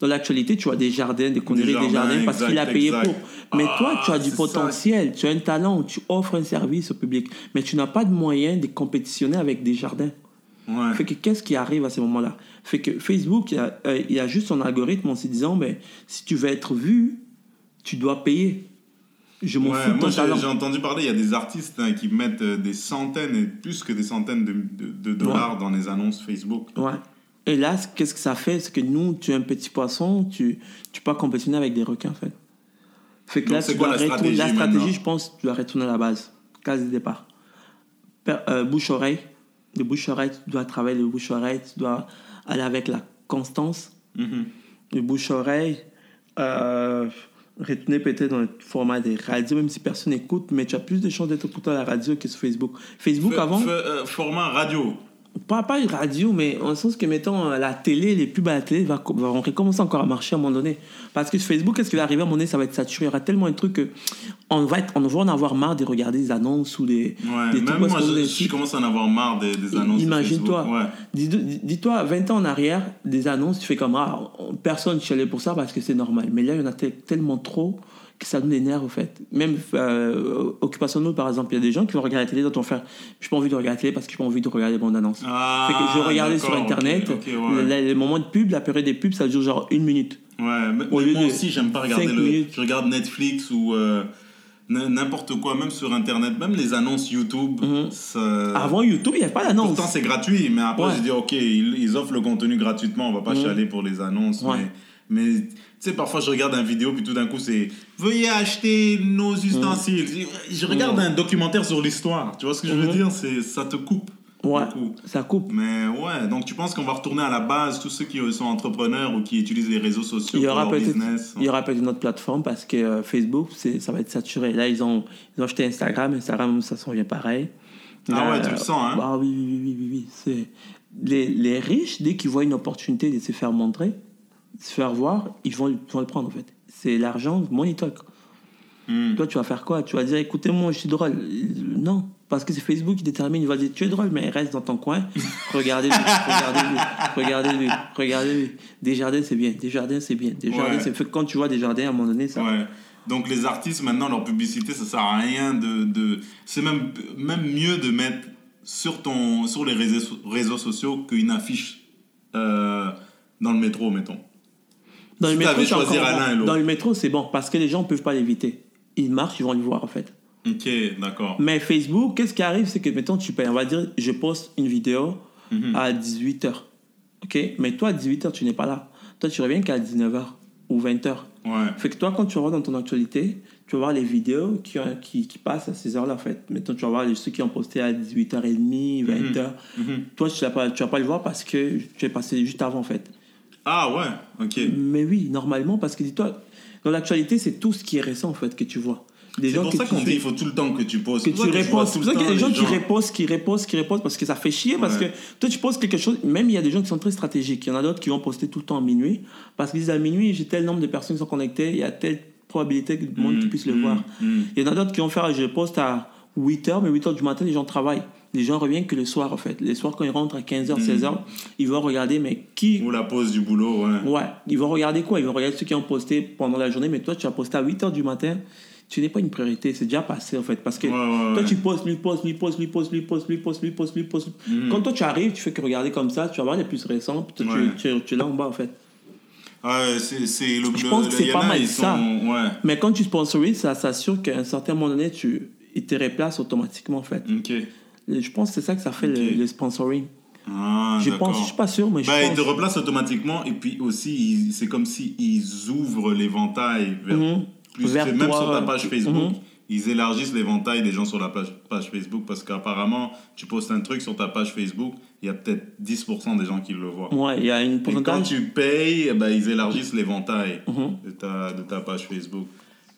Speaker 2: dans l'actualité, tu as des jardins, des conneries, des
Speaker 1: jardins,
Speaker 2: parce qu'il a payé
Speaker 1: exact.
Speaker 2: pour. Mais
Speaker 1: Ah,
Speaker 2: toi, tu as du potentiel, tu as un talent, tu offres un service au public, mais tu n'as pas de moyen de compétitionner avec des jardins.
Speaker 1: Ouais.
Speaker 2: Fait que qu'est-ce qui arrive à ce moment-là? Fait que Facebook, il a, euh, il a juste son algorithme en se disant, ben, si tu veux être vu, tu dois payer. Je m'en
Speaker 1: Ouais,
Speaker 2: fous
Speaker 1: moi j'ai
Speaker 2: talent.
Speaker 1: j'ai entendu parler, il y a des artistes hein, qui mettent euh, des centaines et plus que des centaines de, de- de dollars dans les annonces Facebook.
Speaker 2: Ouais. Et là, qu'est-ce que ça fait? C'est que nous, tu es un petit poisson, tu tu peux pas compétitionner avec des requins, en fait? Fait que
Speaker 1: Donc,
Speaker 2: là, tu dois
Speaker 1: la
Speaker 2: retourner-
Speaker 1: stratégie
Speaker 2: La stratégie,
Speaker 1: maintenant
Speaker 2: je pense, tu dois retourner à la base. Case de départ. Euh, Bouche-oreille. De bouche-oreille, tu dois travailler le bouche-oreille, tu dois aller avec la constance.
Speaker 1: Mhm.
Speaker 2: Le bouche-oreille. Euh, retourner peut-être dans le format des radios, même si personne n'écoute, mais tu as plus de chances d'être écouté à la radio que sur Facebook. Facebook, avant,
Speaker 1: euh, format radio.
Speaker 2: Pas, pas une radio, mais en sens que, mettons, euh, la télé, les pubs à la télé va, vont recommencer encore à marcher à un moment donné. Parce que Facebook, qu'est-ce qui va arriver à un moment donné Ça va être saturé? Il y aura tellement de trucs que on va, être, on va en avoir marre de regarder des annonces ou des,
Speaker 1: Ouais,
Speaker 2: des
Speaker 1: même
Speaker 2: trucs
Speaker 1: moi, je, je commence à en avoir marre des, des annonces.
Speaker 2: Imagine-toi.
Speaker 1: Ouais.
Speaker 2: Dis- dis- Dis-toi, 20 ans en arrière, des annonces, tu fais comme ah, on- personne chialait pour ça parce que c'est normal. Mais là, il y en a tel- tellement trop que ça nous énerve, au fait. Même euh, Occupation Double, par exemple, il y a des gens qui vont regarder la télé, d'autres vont faire Je n'ai pas envie de regarder la télé parce que je n'ai pas envie de regarder les bandes annonces.
Speaker 1: Ah,
Speaker 2: fait que je regardais sur Internet,
Speaker 1: ok, ok, ouais.
Speaker 2: le, le moment de pub, la période des pubs, ça dure genre une minute.
Speaker 1: Ouais, mais-
Speaker 2: Au
Speaker 1: mais
Speaker 2: lieu
Speaker 1: moi
Speaker 2: de
Speaker 1: aussi, j'aime pas regarder le.
Speaker 2: minutes.
Speaker 1: Je regarde Netflix ou euh, n'importe quoi, même sur Internet, même les annonces YouTube.
Speaker 2: Mhm.
Speaker 1: ça-
Speaker 2: Avant YouTube, il n'y avait pas d'annonce.
Speaker 1: Pourtant, c'est gratuit, mais après,
Speaker 2: Ouais.
Speaker 1: je dis, ok, ils, ils offrent le contenu gratuitement, on va pas
Speaker 2: Mhm.
Speaker 1: chialer pour les annonces.
Speaker 2: Ouais.
Speaker 1: Mais sais, parfois je regarde une vidéo, puis tout d'un coup c'est Veuillez acheter nos ustensiles. Je- Je regarde un documentaire sur l'histoire. Tu vois ce que je veux
Speaker 2: Mhm.
Speaker 1: dire? C'est, Ça te coupe.
Speaker 2: Ouais,
Speaker 1: beaucoup.
Speaker 2: ça coupe.
Speaker 1: Mais ouais, donc tu penses qu'on va retourner à la base, tous ceux qui sont entrepreneurs ou qui utilisent les réseaux sociaux
Speaker 2: Il y
Speaker 1: pour
Speaker 2: aura
Speaker 1: leur
Speaker 2: peut-être
Speaker 1: business
Speaker 2: il y aura peut-être une autre plateforme parce que euh, Facebook, c'est, ça va être saturé. Là, ils ont, ils ont acheté Instagram. Instagram, ça s'en vient pareil.
Speaker 1: Ah
Speaker 2: Là,
Speaker 1: ouais, tu le sens, hein?
Speaker 2: Ah oui, oui, oui, oui, oui. Les, les riches, dès qu'ils voient une opportunité de se faire montrer, se faire voir, ils vont, ils vont le prendre en fait. C'est l'argent, money talk.
Speaker 1: Hmm.
Speaker 2: Toi, tu vas faire quoi? Tu vas dire, écoutez-moi, je suis drôle. Non, parce que c'est Facebook qui détermine. Il va dire, tu es drôle, mais reste dans ton coin. [LAUGHS] Regardez-lui, regardez-lui, regardez-lui, regardez-lui. Desjardins, c'est bien. Desjardins, c'est bien. Desjardins,
Speaker 1: Ouais.
Speaker 2: c'est quand tu vois Desjardins, à un moment donné, ça.
Speaker 1: Ouais. Donc les artistes maintenant leur publicité ça sert à rien de, de... c'est même même mieux de mettre sur ton sur les réseaux réseaux sociaux qu'une affiche euh, dans le métro mettons.
Speaker 2: Dans
Speaker 1: Si
Speaker 2: le métro, c'est
Speaker 1: l'un et
Speaker 2: bon.
Speaker 1: l'autre.
Speaker 2: Dans le métro, c'est bon parce que les gens ne peuvent pas l'éviter. Ils marchent, ils vont le voir en fait.
Speaker 1: Ok d'accord.
Speaker 2: Mais Facebook, qu'est-ce qui arrive C'est que, mettons, tu payes. On va dire, je poste une vidéo
Speaker 1: Mhm.
Speaker 2: à 18h. OK? Mais toi, à 18h, tu n'es pas là. Toi, tu reviens qu'à 19h ou 20h.
Speaker 1: Ouais.
Speaker 2: Fait que toi, quand tu vas dans ton actualité, tu vas voir les vidéos qui, qui, qui passent à ces heures-là, en fait. Mettons, tu vas voir ceux qui ont posté à 18h30, 20h.
Speaker 1: Mhm.
Speaker 2: Toi, tu vas, pas, tu vas pas le voir parce que tu es passé juste avant, en fait.
Speaker 1: Ah ouais ok.
Speaker 2: Mais oui, normalement, parce que dis-toi, dans l'actualité, c'est tout ce qui est récent, en fait, que tu vois.
Speaker 1: C'est pour
Speaker 2: que
Speaker 1: ça qu'on dit il faut tout le temps que tu poses.
Speaker 2: que tu réponds. C'est pour ça qu'il y a des gens qui
Speaker 1: les
Speaker 2: reposent, qui reposent, qui reposent parce que ça fait chier. Parce que toi, tu poses quelque chose, même il y a des gens qui sont très stratégiques. Il y en a d'autres qui vont poster tout le temps à minuit parce qu'ils disent à minuit, j'ai tel nombre de personnes qui sont connectées, il y a telle probabilité que le monde
Speaker 1: Mm,
Speaker 2: puisse le
Speaker 1: mm,
Speaker 2: voir.
Speaker 1: mm.
Speaker 2: Il y en a d'autres qui vont faire, je poste à 8h, mais 8h du matin, les gens travaillent. Les gens reviennent que le soir, en fait. Les soirs, quand ils rentrent à 15h,
Speaker 1: Mm.
Speaker 2: 16h, ils vont regarder, mais qui.
Speaker 1: Ou la pause du boulot ouais.
Speaker 2: Ouais, ils vont regarder quoi? Ils vont regarder ceux qui ont posté pendant la journée, mais toi, tu as posté à 8h du matin. Tu n'es pas une priorité, c'est déjà passé en fait. Parce que
Speaker 1: Ouais, ouais,
Speaker 2: toi, tu postes, lui postes, lui postes, lui postes, lui postes, lui postes, lui postes, lui postes.
Speaker 1: Mhm.
Speaker 2: Quand toi, tu arrives, tu fais que regarder comme ça, tu vas voir les plus récents, tu, tu, tu es là en bas en fait.
Speaker 1: Ouais, c'est le
Speaker 2: Je
Speaker 1: le-
Speaker 2: pense que
Speaker 1: le-
Speaker 2: c'est
Speaker 1: il
Speaker 2: pas mal ça.
Speaker 1: sont- ouais.
Speaker 2: Mais quand tu sponsorises, ça s'assure qu'à un certain moment donné, tu, ils te replacent automatiquement en fait.
Speaker 1: Ok.
Speaker 2: Je pense que c'est ça que ça fait
Speaker 1: Ok.
Speaker 2: le, le sponsoring.
Speaker 1: Ah,
Speaker 2: je pense, je suis pas sûr, mais je
Speaker 1: Bah, ils
Speaker 2: pense.
Speaker 1: te replacent automatiquement et puis aussi, ils- c'est comme si ils ouvrent l'éventail vers
Speaker 2: Mhm.
Speaker 1: plus
Speaker 2: Vers
Speaker 1: que même
Speaker 2: toi,
Speaker 1: sur ta
Speaker 2: euh,
Speaker 1: page Facebook.
Speaker 2: mhm.
Speaker 1: Ils élargissent l'éventail des gens sur la page, page Facebook parce qu'apparemment, tu postes un truc sur ta page Facebook, il y a peut-être 10% des gens qui le voient.
Speaker 2: Ouais, il y a une
Speaker 1: Et quand tu payes, ben, ils élargissent l'éventail
Speaker 2: Mhm.
Speaker 1: de, ta, de ta page Facebook.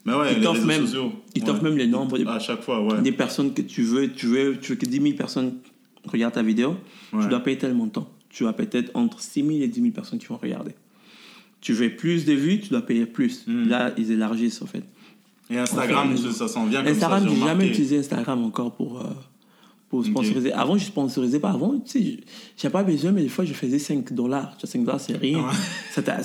Speaker 1: Mais ouais,
Speaker 2: Ils
Speaker 1: les
Speaker 2: t'offrent même-. Ils
Speaker 1: ouais.
Speaker 2: même le nombre de,
Speaker 1: À chaque fois, ouais.
Speaker 2: des personnes que tu veux. Tu veux, tu veux que 10 000 personnes regardent ta vidéo. Tu dois payer tel montant. Tu as peut-être entre 6 000 et 10 000 personnes qui vont regarder. Tu veux plus de vues, tu dois payer plus.
Speaker 1: Mm.
Speaker 2: Là, ils élargissent en fait.
Speaker 1: Et Instagram,
Speaker 2: Enfin,
Speaker 1: ça, s'en vient comme
Speaker 2: Instagram, j'ai jamais utilisé Instagram encore pour, euh, pour sponsoriser. Avant, je sponsorisais pas. Avant, tu sais, je n'avais pas besoin, mais des fois, je faisais 5 dollars. Tu vois, 5 dollars, c'est rien. Ça t'a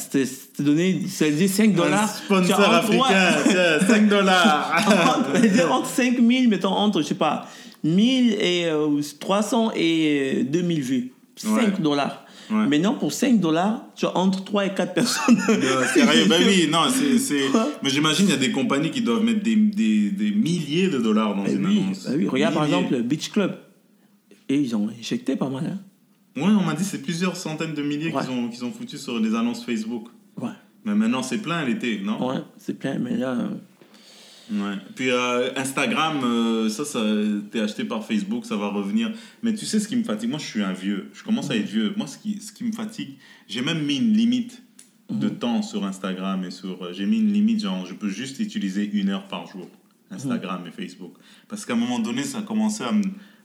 Speaker 2: donné, ça disait 5
Speaker 1: Un
Speaker 2: dollars.
Speaker 1: sponsor africain, tiens, 5 [LAUGHS] dollars.
Speaker 2: entre, entre 5 000, mettons, entre, je sais pas, 1000 et euh, 300 et euh, 2000 vues. 5
Speaker 1: Ouais.
Speaker 2: dollars.
Speaker 1: Ouais.
Speaker 2: Maintenant, pour 5 dollars, tu as entre 3 et 4 personnes. [LAUGHS]
Speaker 1: Sérieux, ben oui, non, c'est. Mais j'imagine qu'il y a des compagnies qui doivent mettre des, des, des milliers de dollars dans
Speaker 2: Eh
Speaker 1: une
Speaker 2: oui,
Speaker 1: annonce.
Speaker 2: bah oui, regarde par exemple Beach Club. Et ils ont injecté pas mal. Hein.
Speaker 1: Ouais, on m'a dit c'est plusieurs centaines de milliers
Speaker 2: Ouais.
Speaker 1: qu'ils ont, qu'ils ont foutu sur des annonces Facebook.
Speaker 2: Ouais,
Speaker 1: Mais maintenant, c'est plein l'été, non?
Speaker 2: Ouais c'est plein, mais là.
Speaker 1: Ouais. Puis euh, Instagram, euh, ça, ça t'es acheté par Facebook, ça va revenir. Mais tu sais ce qui me fatigue? Moi, je suis un vieux. Je commence à être vieux. Moi, ce qui, ce qui me fatigue, j'ai même mis une limite de temps sur Instagram et sur. euh, J'ai mis une limite, genre, je peux juste utiliser une heure par jour, Instagram et Facebook. Parce qu'à un moment donné, ça a commencé à me.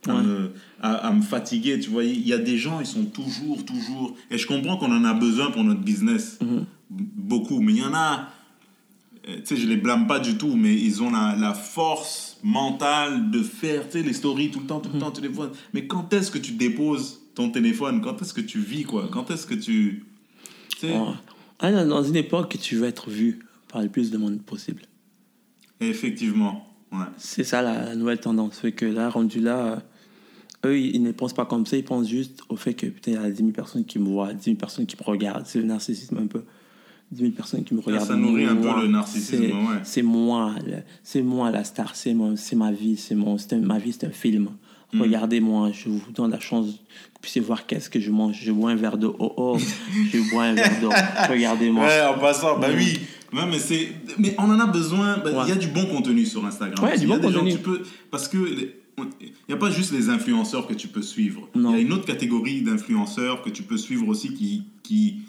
Speaker 1: À,
Speaker 2: Ouais.
Speaker 1: me, à, à me fatiguer, tu vois, il y a des gens, ils sont toujours, toujours, et je comprends qu'on en a besoin pour notre business,
Speaker 2: Mhm.
Speaker 1: beaucoup, mais il y en a, tu sais, je les blâme pas du tout, mais ils ont la, la force mentale de faire, tu sais, les stories tout le temps, tout le temps, tu les vois. Mais quand est-ce que tu déposes ton téléphone? Quand est-ce que tu vis, quoi? Quand est-ce que tu...
Speaker 2: Ouais. Ah, dans- une époque, tu veux être vu par le plus de monde possible.
Speaker 1: effectivement, ouais.
Speaker 2: C'est ça la, la nouvelle tendance. Fait que là, rendu là, euh, eux, ils, ils ne pensent pas comme ça. Ils pensent juste au fait que putain, il y a 10 000 personnes qui me voient, 10 000 personnes qui me regardent. C'est le narcissisme un peu. 10 000 personnes qui me regardent.
Speaker 1: ça nourrit un peu le narcissisme,
Speaker 2: C'est-
Speaker 1: ouais.
Speaker 2: C'est moi, c'est moi la star, c'est moi- c'est ma vie, c'est mon, c'est un- ma vie, c'est un film. Regardez-moi, je vous donne la chance que vous puissiez voir qu'est-ce que je mange. Je bois un verre d'eau. [LAUGHS] Oh, oh, je bois un verre d'eau. Regardez-moi.
Speaker 1: Ouais, en passant, bah
Speaker 2: Mm.
Speaker 1: oui. Ouais, mais, c'est... mais on en a besoin. bah, Il
Speaker 2: Ouais.
Speaker 1: y a du bon contenu sur Instagram.
Speaker 2: Ouais, du
Speaker 1: y a des gens
Speaker 2: contenu.
Speaker 1: tu peux... Parce que il n'y a pas juste les influenceurs que tu peux suivre. Il y a une autre catégorie d'influenceurs que tu peux suivre aussi qui, qui,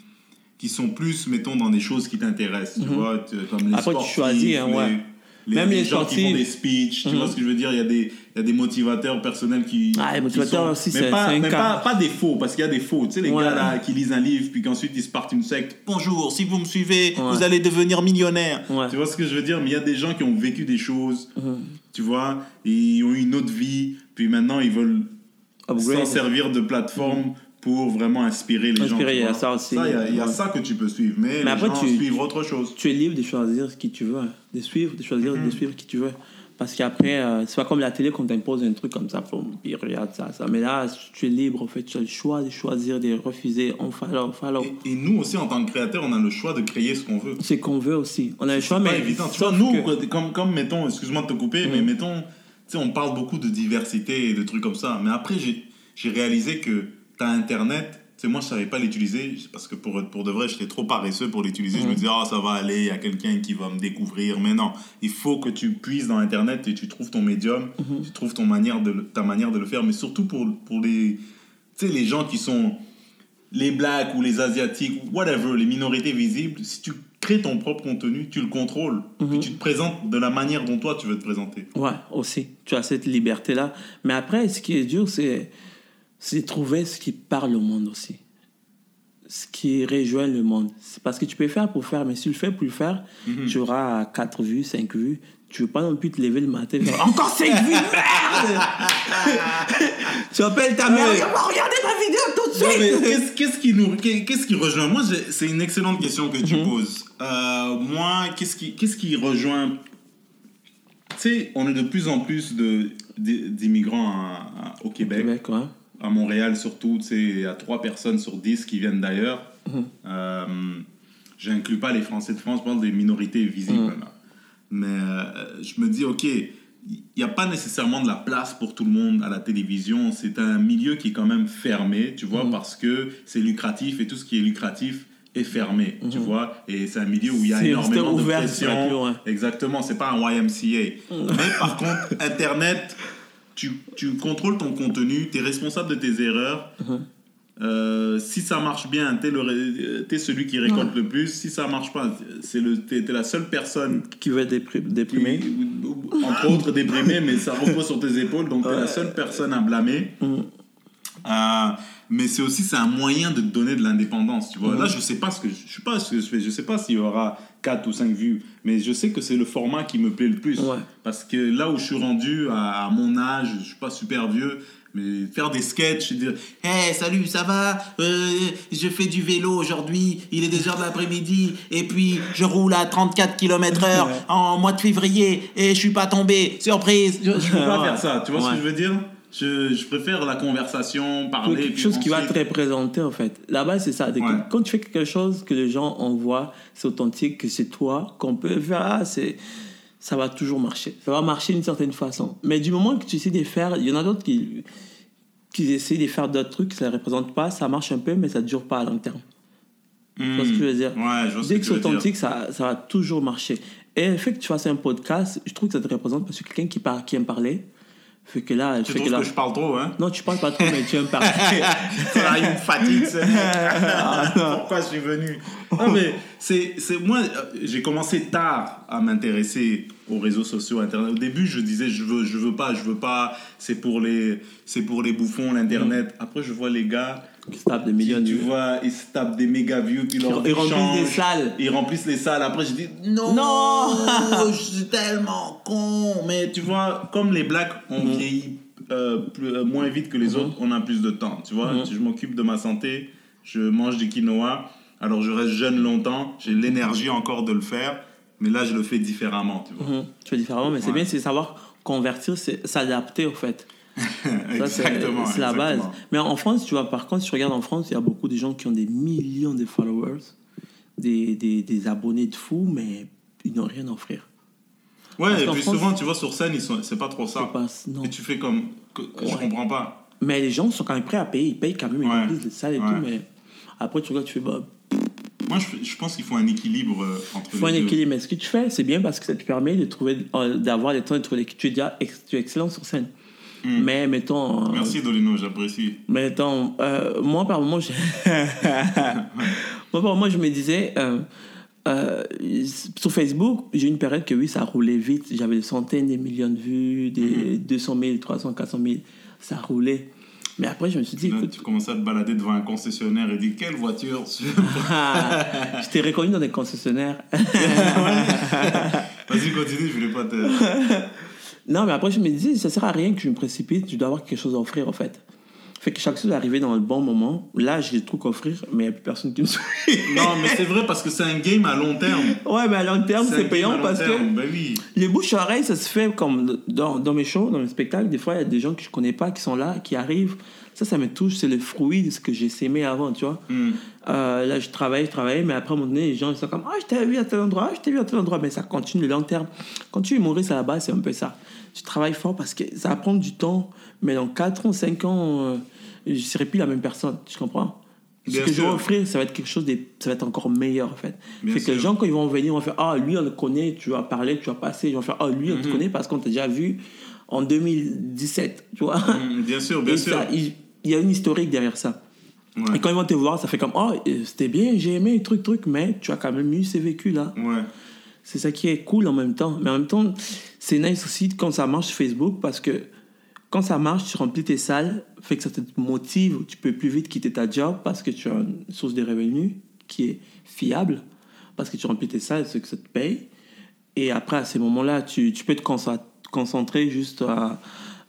Speaker 1: qui sont plus, mettons, dans des choses qui t'intéressent. Tu vois, tu- comme les
Speaker 2: Mhm. Tu
Speaker 1: sportifs,
Speaker 2: choisis, hein,
Speaker 1: les-
Speaker 2: ouais.
Speaker 1: les,
Speaker 2: Même
Speaker 1: les
Speaker 2: les
Speaker 1: gens qui font des speeches, tu
Speaker 2: Mhm.
Speaker 1: vois ce que je veux dire Il y a des, il y a des motivateurs personnels qui.
Speaker 2: Ah, les
Speaker 1: qui
Speaker 2: motivateurs
Speaker 1: sont-
Speaker 2: aussi, c'est-
Speaker 1: pas,
Speaker 2: un
Speaker 1: mais
Speaker 2: cas.
Speaker 1: pas, pas des faux, parce qu'il y a des faux. Tu sais, les
Speaker 2: Ouais.
Speaker 1: gars là qui lisent un livre, puis qu'ensuite ils se partent une secte. Bonjour, si vous me suivez,
Speaker 2: Ouais.
Speaker 1: vous allez devenir millionnaire.
Speaker 2: Ouais.
Speaker 1: Tu vois ce que je veux dire Mais il y a des gens qui ont vécu des choses,
Speaker 2: Mhm.
Speaker 1: tu vois, ils ont eu une autre vie, puis maintenant ils veulent s'en servir de plateforme pour vraiment inspirer les gens.
Speaker 2: Inspirer,
Speaker 1: tu
Speaker 2: il y a ça aussi.
Speaker 1: il y a, y ça que tu peux suivre, mais,
Speaker 2: Mais
Speaker 1: les
Speaker 2: après,
Speaker 1: gens
Speaker 2: tu-
Speaker 1: suivent autre chose.
Speaker 2: tu es libre de choisir qui tu veux, de suivre, de choisir, de suivre qui tu veux. Parce qu'après, euh, c'est pas comme la télé qu'on t'impose un truc comme ça, faut, puis regarde ça, ça. Mais là, tu es libre, en fait, tu as le choix de choisir, de refuser, on follow, follow.
Speaker 1: Et, et nous aussi, en tant que créateurs, on a le choix de créer ce qu'on veut.
Speaker 2: C'est qu'on veut aussi. On a le choix,
Speaker 1: C'est
Speaker 2: mais.
Speaker 1: évident. Tu vois, nous,
Speaker 2: que-
Speaker 1: comme, comme mettons, excuse-moi de te couper, mais
Speaker 2: Mhm.
Speaker 1: mettons, tu sais, on parle beaucoup de diversité et de trucs comme ça. Mais après, j'ai j'ai réalisé que tu as Internet. Tu sais, moi, je savais pas l'utiliser parce que pour, pour de vrai, j'étais trop paresseux pour l'utiliser. Je me
Speaker 2: Mhm.
Speaker 1: disais, ah, ça va aller, il y a quelqu'un qui va me découvrir. Mais non, il faut que tu puisses dans Internet et tu trouves ton médium,
Speaker 2: Mhm.
Speaker 1: tu trouves ton manière de, ta manière de le faire. Mais surtout pour, pour les, les gens qui sont les blacks ou les asiatiques, whatever, les minorités visibles, si tu crées ton propre contenu, tu le contrôles.
Speaker 2: Mhm.
Speaker 1: Puis tu te présentes de la manière dont toi tu veux te présenter.
Speaker 2: Ouais, aussi. Tu as cette liberté-là. Mais après, ce qui est dur, c'est c'est trouver ce qui parle au monde aussi. Ce qui rejoint le monde. C'est parce que tu peux faire pour faire, mais si tu le fais pour le faire,
Speaker 1: Mhm.
Speaker 2: tu auras 4 vues, 5 vues. Tu veux pas non plus te lever le matin et faire encore 5 vues, merde [LAUGHS] Tu appelles ta mère, regardez ma vidéo tout de suite
Speaker 1: qu'est-ce qui nous qu'est- qu'est-ce qui rejoint? Moi c'est une excellente question que
Speaker 2: Mhm.
Speaker 1: tu poses Euh, moi qu'est-ce qui qu'est-ce qui rejoint? Tu sais on est de plus en plus de d'i- d'immigrants au Québec
Speaker 2: Québec, ouais.
Speaker 1: À Montréal surtout, tu sais, il y a 3 personnes sur 10 qui viennent d'ailleurs.
Speaker 2: Mhm.
Speaker 1: Euh, J'inclus pas les Français de France, je parle des minorités visibles.
Speaker 2: Mhm.
Speaker 1: là. Mais euh, je me dis, ok, il n'y a pas nécessairement de la place pour tout le monde à la télévision. C'est un milieu qui est quand même fermé, tu vois,
Speaker 2: Mhm.
Speaker 1: parce que c'est lucratif et tout ce qui est lucratif est fermé, tu vois. Et c'est un milieu où il y a énormément de pression.
Speaker 2: loin.
Speaker 1: Exactement, c'est pas un YMCA. Mais par contre, Internet, tu, tu contrôles ton contenu, tu es responsable de tes erreurs.
Speaker 2: Mhm.
Speaker 1: Euh, si ça marche bien, tu es, celui qui récolte le plus. Si ça marche pas, t'es, t'es la seule personne
Speaker 2: Qui veut être dépri-
Speaker 1: qui,
Speaker 2: déprimé.
Speaker 1: entre autres déprimée, mais ça repose sur tes épaules, donc tu es la seule personne à blâmer.
Speaker 2: Mhm.
Speaker 1: Euh, mais c'est aussi c'est un moyen de te donner de l'indépendance, tu vois. Là, je sais pas ce que je, je sais pas ce que je fais, je sais pas s'il y aura 4 ou 5 vues, mais je sais que c'est le format qui me plaît le plus
Speaker 2: Ouais.
Speaker 1: parce que là où je suis rendu à, mon âge, je suis pas super vieux, mais faire des sketchs et dire "Hey, salut, ça va? Euh, je fais du vélo aujourd'hui, il est 2h de l'après-midi et puis je roule à 34 km/h en mois de février et je suis pas tombé, surprise." Je, je peux pas faire ça, tu vois ce
Speaker 2: Ouais.
Speaker 1: que je veux dire? Je, je préfère la conversation, parler.
Speaker 2: quelque
Speaker 1: puis
Speaker 2: chose qui va te représenter en fait. Là-bas, c'est ça.
Speaker 1: Ouais.
Speaker 2: Quand tu fais quelque chose que les gens en voient, c'est authentique, que c'est toi, qu'on peut faire, ah, c'est, ça va toujours marcher. Ça va marcher d'une certaine façon. Mais du moment que tu essaies de faire, il y en a d'autres qui, qui essaient de faire d'autres trucs, ça ne représente pas, ça marche un peu, mais ça ne dure pas à long terme. Tu vois ce que je veux dire?
Speaker 1: Ouais, je vois ce
Speaker 2: Dès
Speaker 1: que
Speaker 2: c'est authentique, ça, ça va toujours marcher. Et le fait que tu fasses un podcast, je trouve que ça te représente parce que quelqu'un qui, parle, qui aime parler, fait que là,
Speaker 1: Tu
Speaker 2: fait que là,
Speaker 1: que je parle trop, hein?
Speaker 2: Non, tu parles pas trop, mais tu aimes parler.
Speaker 1: Ça a une fatigue, mec. Pourquoi je suis venu? Non, mais c'est, c'est moi, j'ai commencé tard à m'intéresser aux réseaux sociaux, Internet. Au début, je disais, je veux, je veux pas, je veux pas. C'est pour les, c'est pour les bouffons, l'Internet. Après, je vois les gars,
Speaker 2: qui se tape des millions
Speaker 1: tu
Speaker 2: de vues.
Speaker 1: vois, ils se tapent des méga views, puis leur
Speaker 2: Ils remplissent des salles.
Speaker 1: Ils remplissent les salles. Après, je dis, non,
Speaker 2: Non [LAUGHS]
Speaker 1: je suis tellement con. Mais tu vois, comme les blacks ont vieilli euh, plus- euh, moins vite que les autres, on a plus de temps. Tu vois,
Speaker 2: Mhm.
Speaker 1: je m'occupe de ma santé, je mange du quinoa, alors je reste jeune longtemps, j'ai l'énergie encore de le faire, mais là, je le fais différemment, tu vois.
Speaker 2: Mhm. Tu fais différemment, mais c'est bien, c'est savoir convertir, c'est s'adapter, au fait. [LAUGHS] Ça, c'est- la base. Mais en France, tu vois, par contre, si tu regardes en France, il y a beaucoup de gens qui ont des millions de followers, des, des, des abonnés de fous, mais ils n'ont rien à offrir.
Speaker 1: Ouais,
Speaker 2: Parce
Speaker 1: et puis
Speaker 2: France,
Speaker 1: souvent, tu vois, sur scène, c'est pas trop ça.
Speaker 2: pas- non.
Speaker 1: Et tu fais comme. que- que Je comprends pas.
Speaker 2: Mais les gens sont quand même prêts à payer. Ils payent quand même, ils
Speaker 1: Ouais.
Speaker 2: les salles et
Speaker 1: Ouais.
Speaker 2: tout. Mais après, tu regardes, tu fais, bah,
Speaker 1: Moi, je, je pense qu'il faut un équilibre euh, entre
Speaker 2: il faut un
Speaker 1: deux.
Speaker 2: équilibre. Mais ce que tu fais, c'est bien parce que ça te permet de trouver, euh, d'avoir le temps de trouver. Tu es déjà ex- tu es excellent sur scène.
Speaker 1: Mm.
Speaker 2: Mais mettons. euh,
Speaker 1: Merci, Dolino, j'apprécie.
Speaker 2: Mais attends, euh, moi par moment, je... [LAUGHS] moi par moment, je me disais, euh, euh, sur Facebook, j'ai eu une période que oui, ça roulait vite. J'avais des centaines, des millions de vues, des 200 000, 300, 400 000, ça roulait. Mais après, je me suis dit,
Speaker 1: Là,
Speaker 2: écoute,
Speaker 1: tu commences à te balader devant un concessionnaire et dis quelle voiture [LAUGHS] tu-
Speaker 2: ah, [LAUGHS] je t'ai reconnu dans des concessionnaires.
Speaker 1: Vas-y, continue, je voulais pas te.
Speaker 2: Non, mais après, je me disais, ça sert à rien que je me précipite, je dois avoir quelque chose à offrir en fait. Fait que chaque chose est arrivé dans le bon moment. Là, j'ai des trucs à offrir, mais il n'y a plus personne qui me suit. [LAUGHS]
Speaker 1: Non, mais c'est vrai parce que c'est un game à long terme.
Speaker 2: ouais, mais à long terme, c'est payant parce que.
Speaker 1: Ben oui.
Speaker 2: Les bouches à oreille, ça se fait comme dans, dans mes shows, dans mes spectacles. Des fois, il y a des gens que je connais pas qui sont là, qui arrivent. Ça, ça me touche. C'est le fruit de ce que j'ai sémé avant, tu vois.
Speaker 1: Hmm.
Speaker 2: Euh, là, je travaille, je travaille, mais après, à un moment donné, les gens ils sont comme Ah, je t'avais vu à tel endroit, je t'ai vu à tel endroit. Mais ça continue le long terme. Quand tu es humoriste à la base, c'est un peu ça. Tu travailles fort parce que ça va prendre du temps, mais dans 4 ans, 5 ans, euh, je ne serai plus la même personne. Tu comprends?
Speaker 1: Bien
Speaker 2: Ce que je vais offrir, ça va être quelque chose de, ça va être encore meilleur en fait.
Speaker 1: Bien
Speaker 2: fait que les gens quand ils vont venir, vont faire ah lui on le connaît, tu vas parler, tu vas passer, ils vont faire ah lui on te
Speaker 1: Mhm.
Speaker 2: connaît parce qu'on t'a déjà vu en 2017, tu vois.
Speaker 1: Hmm, Bien sûr, bien
Speaker 2: Et
Speaker 1: sûr.
Speaker 2: ça, il, il y a une historique derrière ça.
Speaker 1: Ouais.
Speaker 2: Et quand ils vont te voir, ça fait comme oh c'était bien, j'ai aimé truc truc, mais tu as quand même eu ces vécus là.
Speaker 1: Ouais.
Speaker 2: C'est ça qui est cool en même temps. Mais en même temps, c'est nice aussi quand ça marche Facebook parce que quand ça marche, tu remplis tes salles, fait que ça te motive, tu peux plus vite quitter ta job parce que tu as une source de revenus qui est fiable, parce que tu remplis tes salles, c'est que ça te paye. Et après, à ces moments-là, tu, tu peux te concentrer juste à,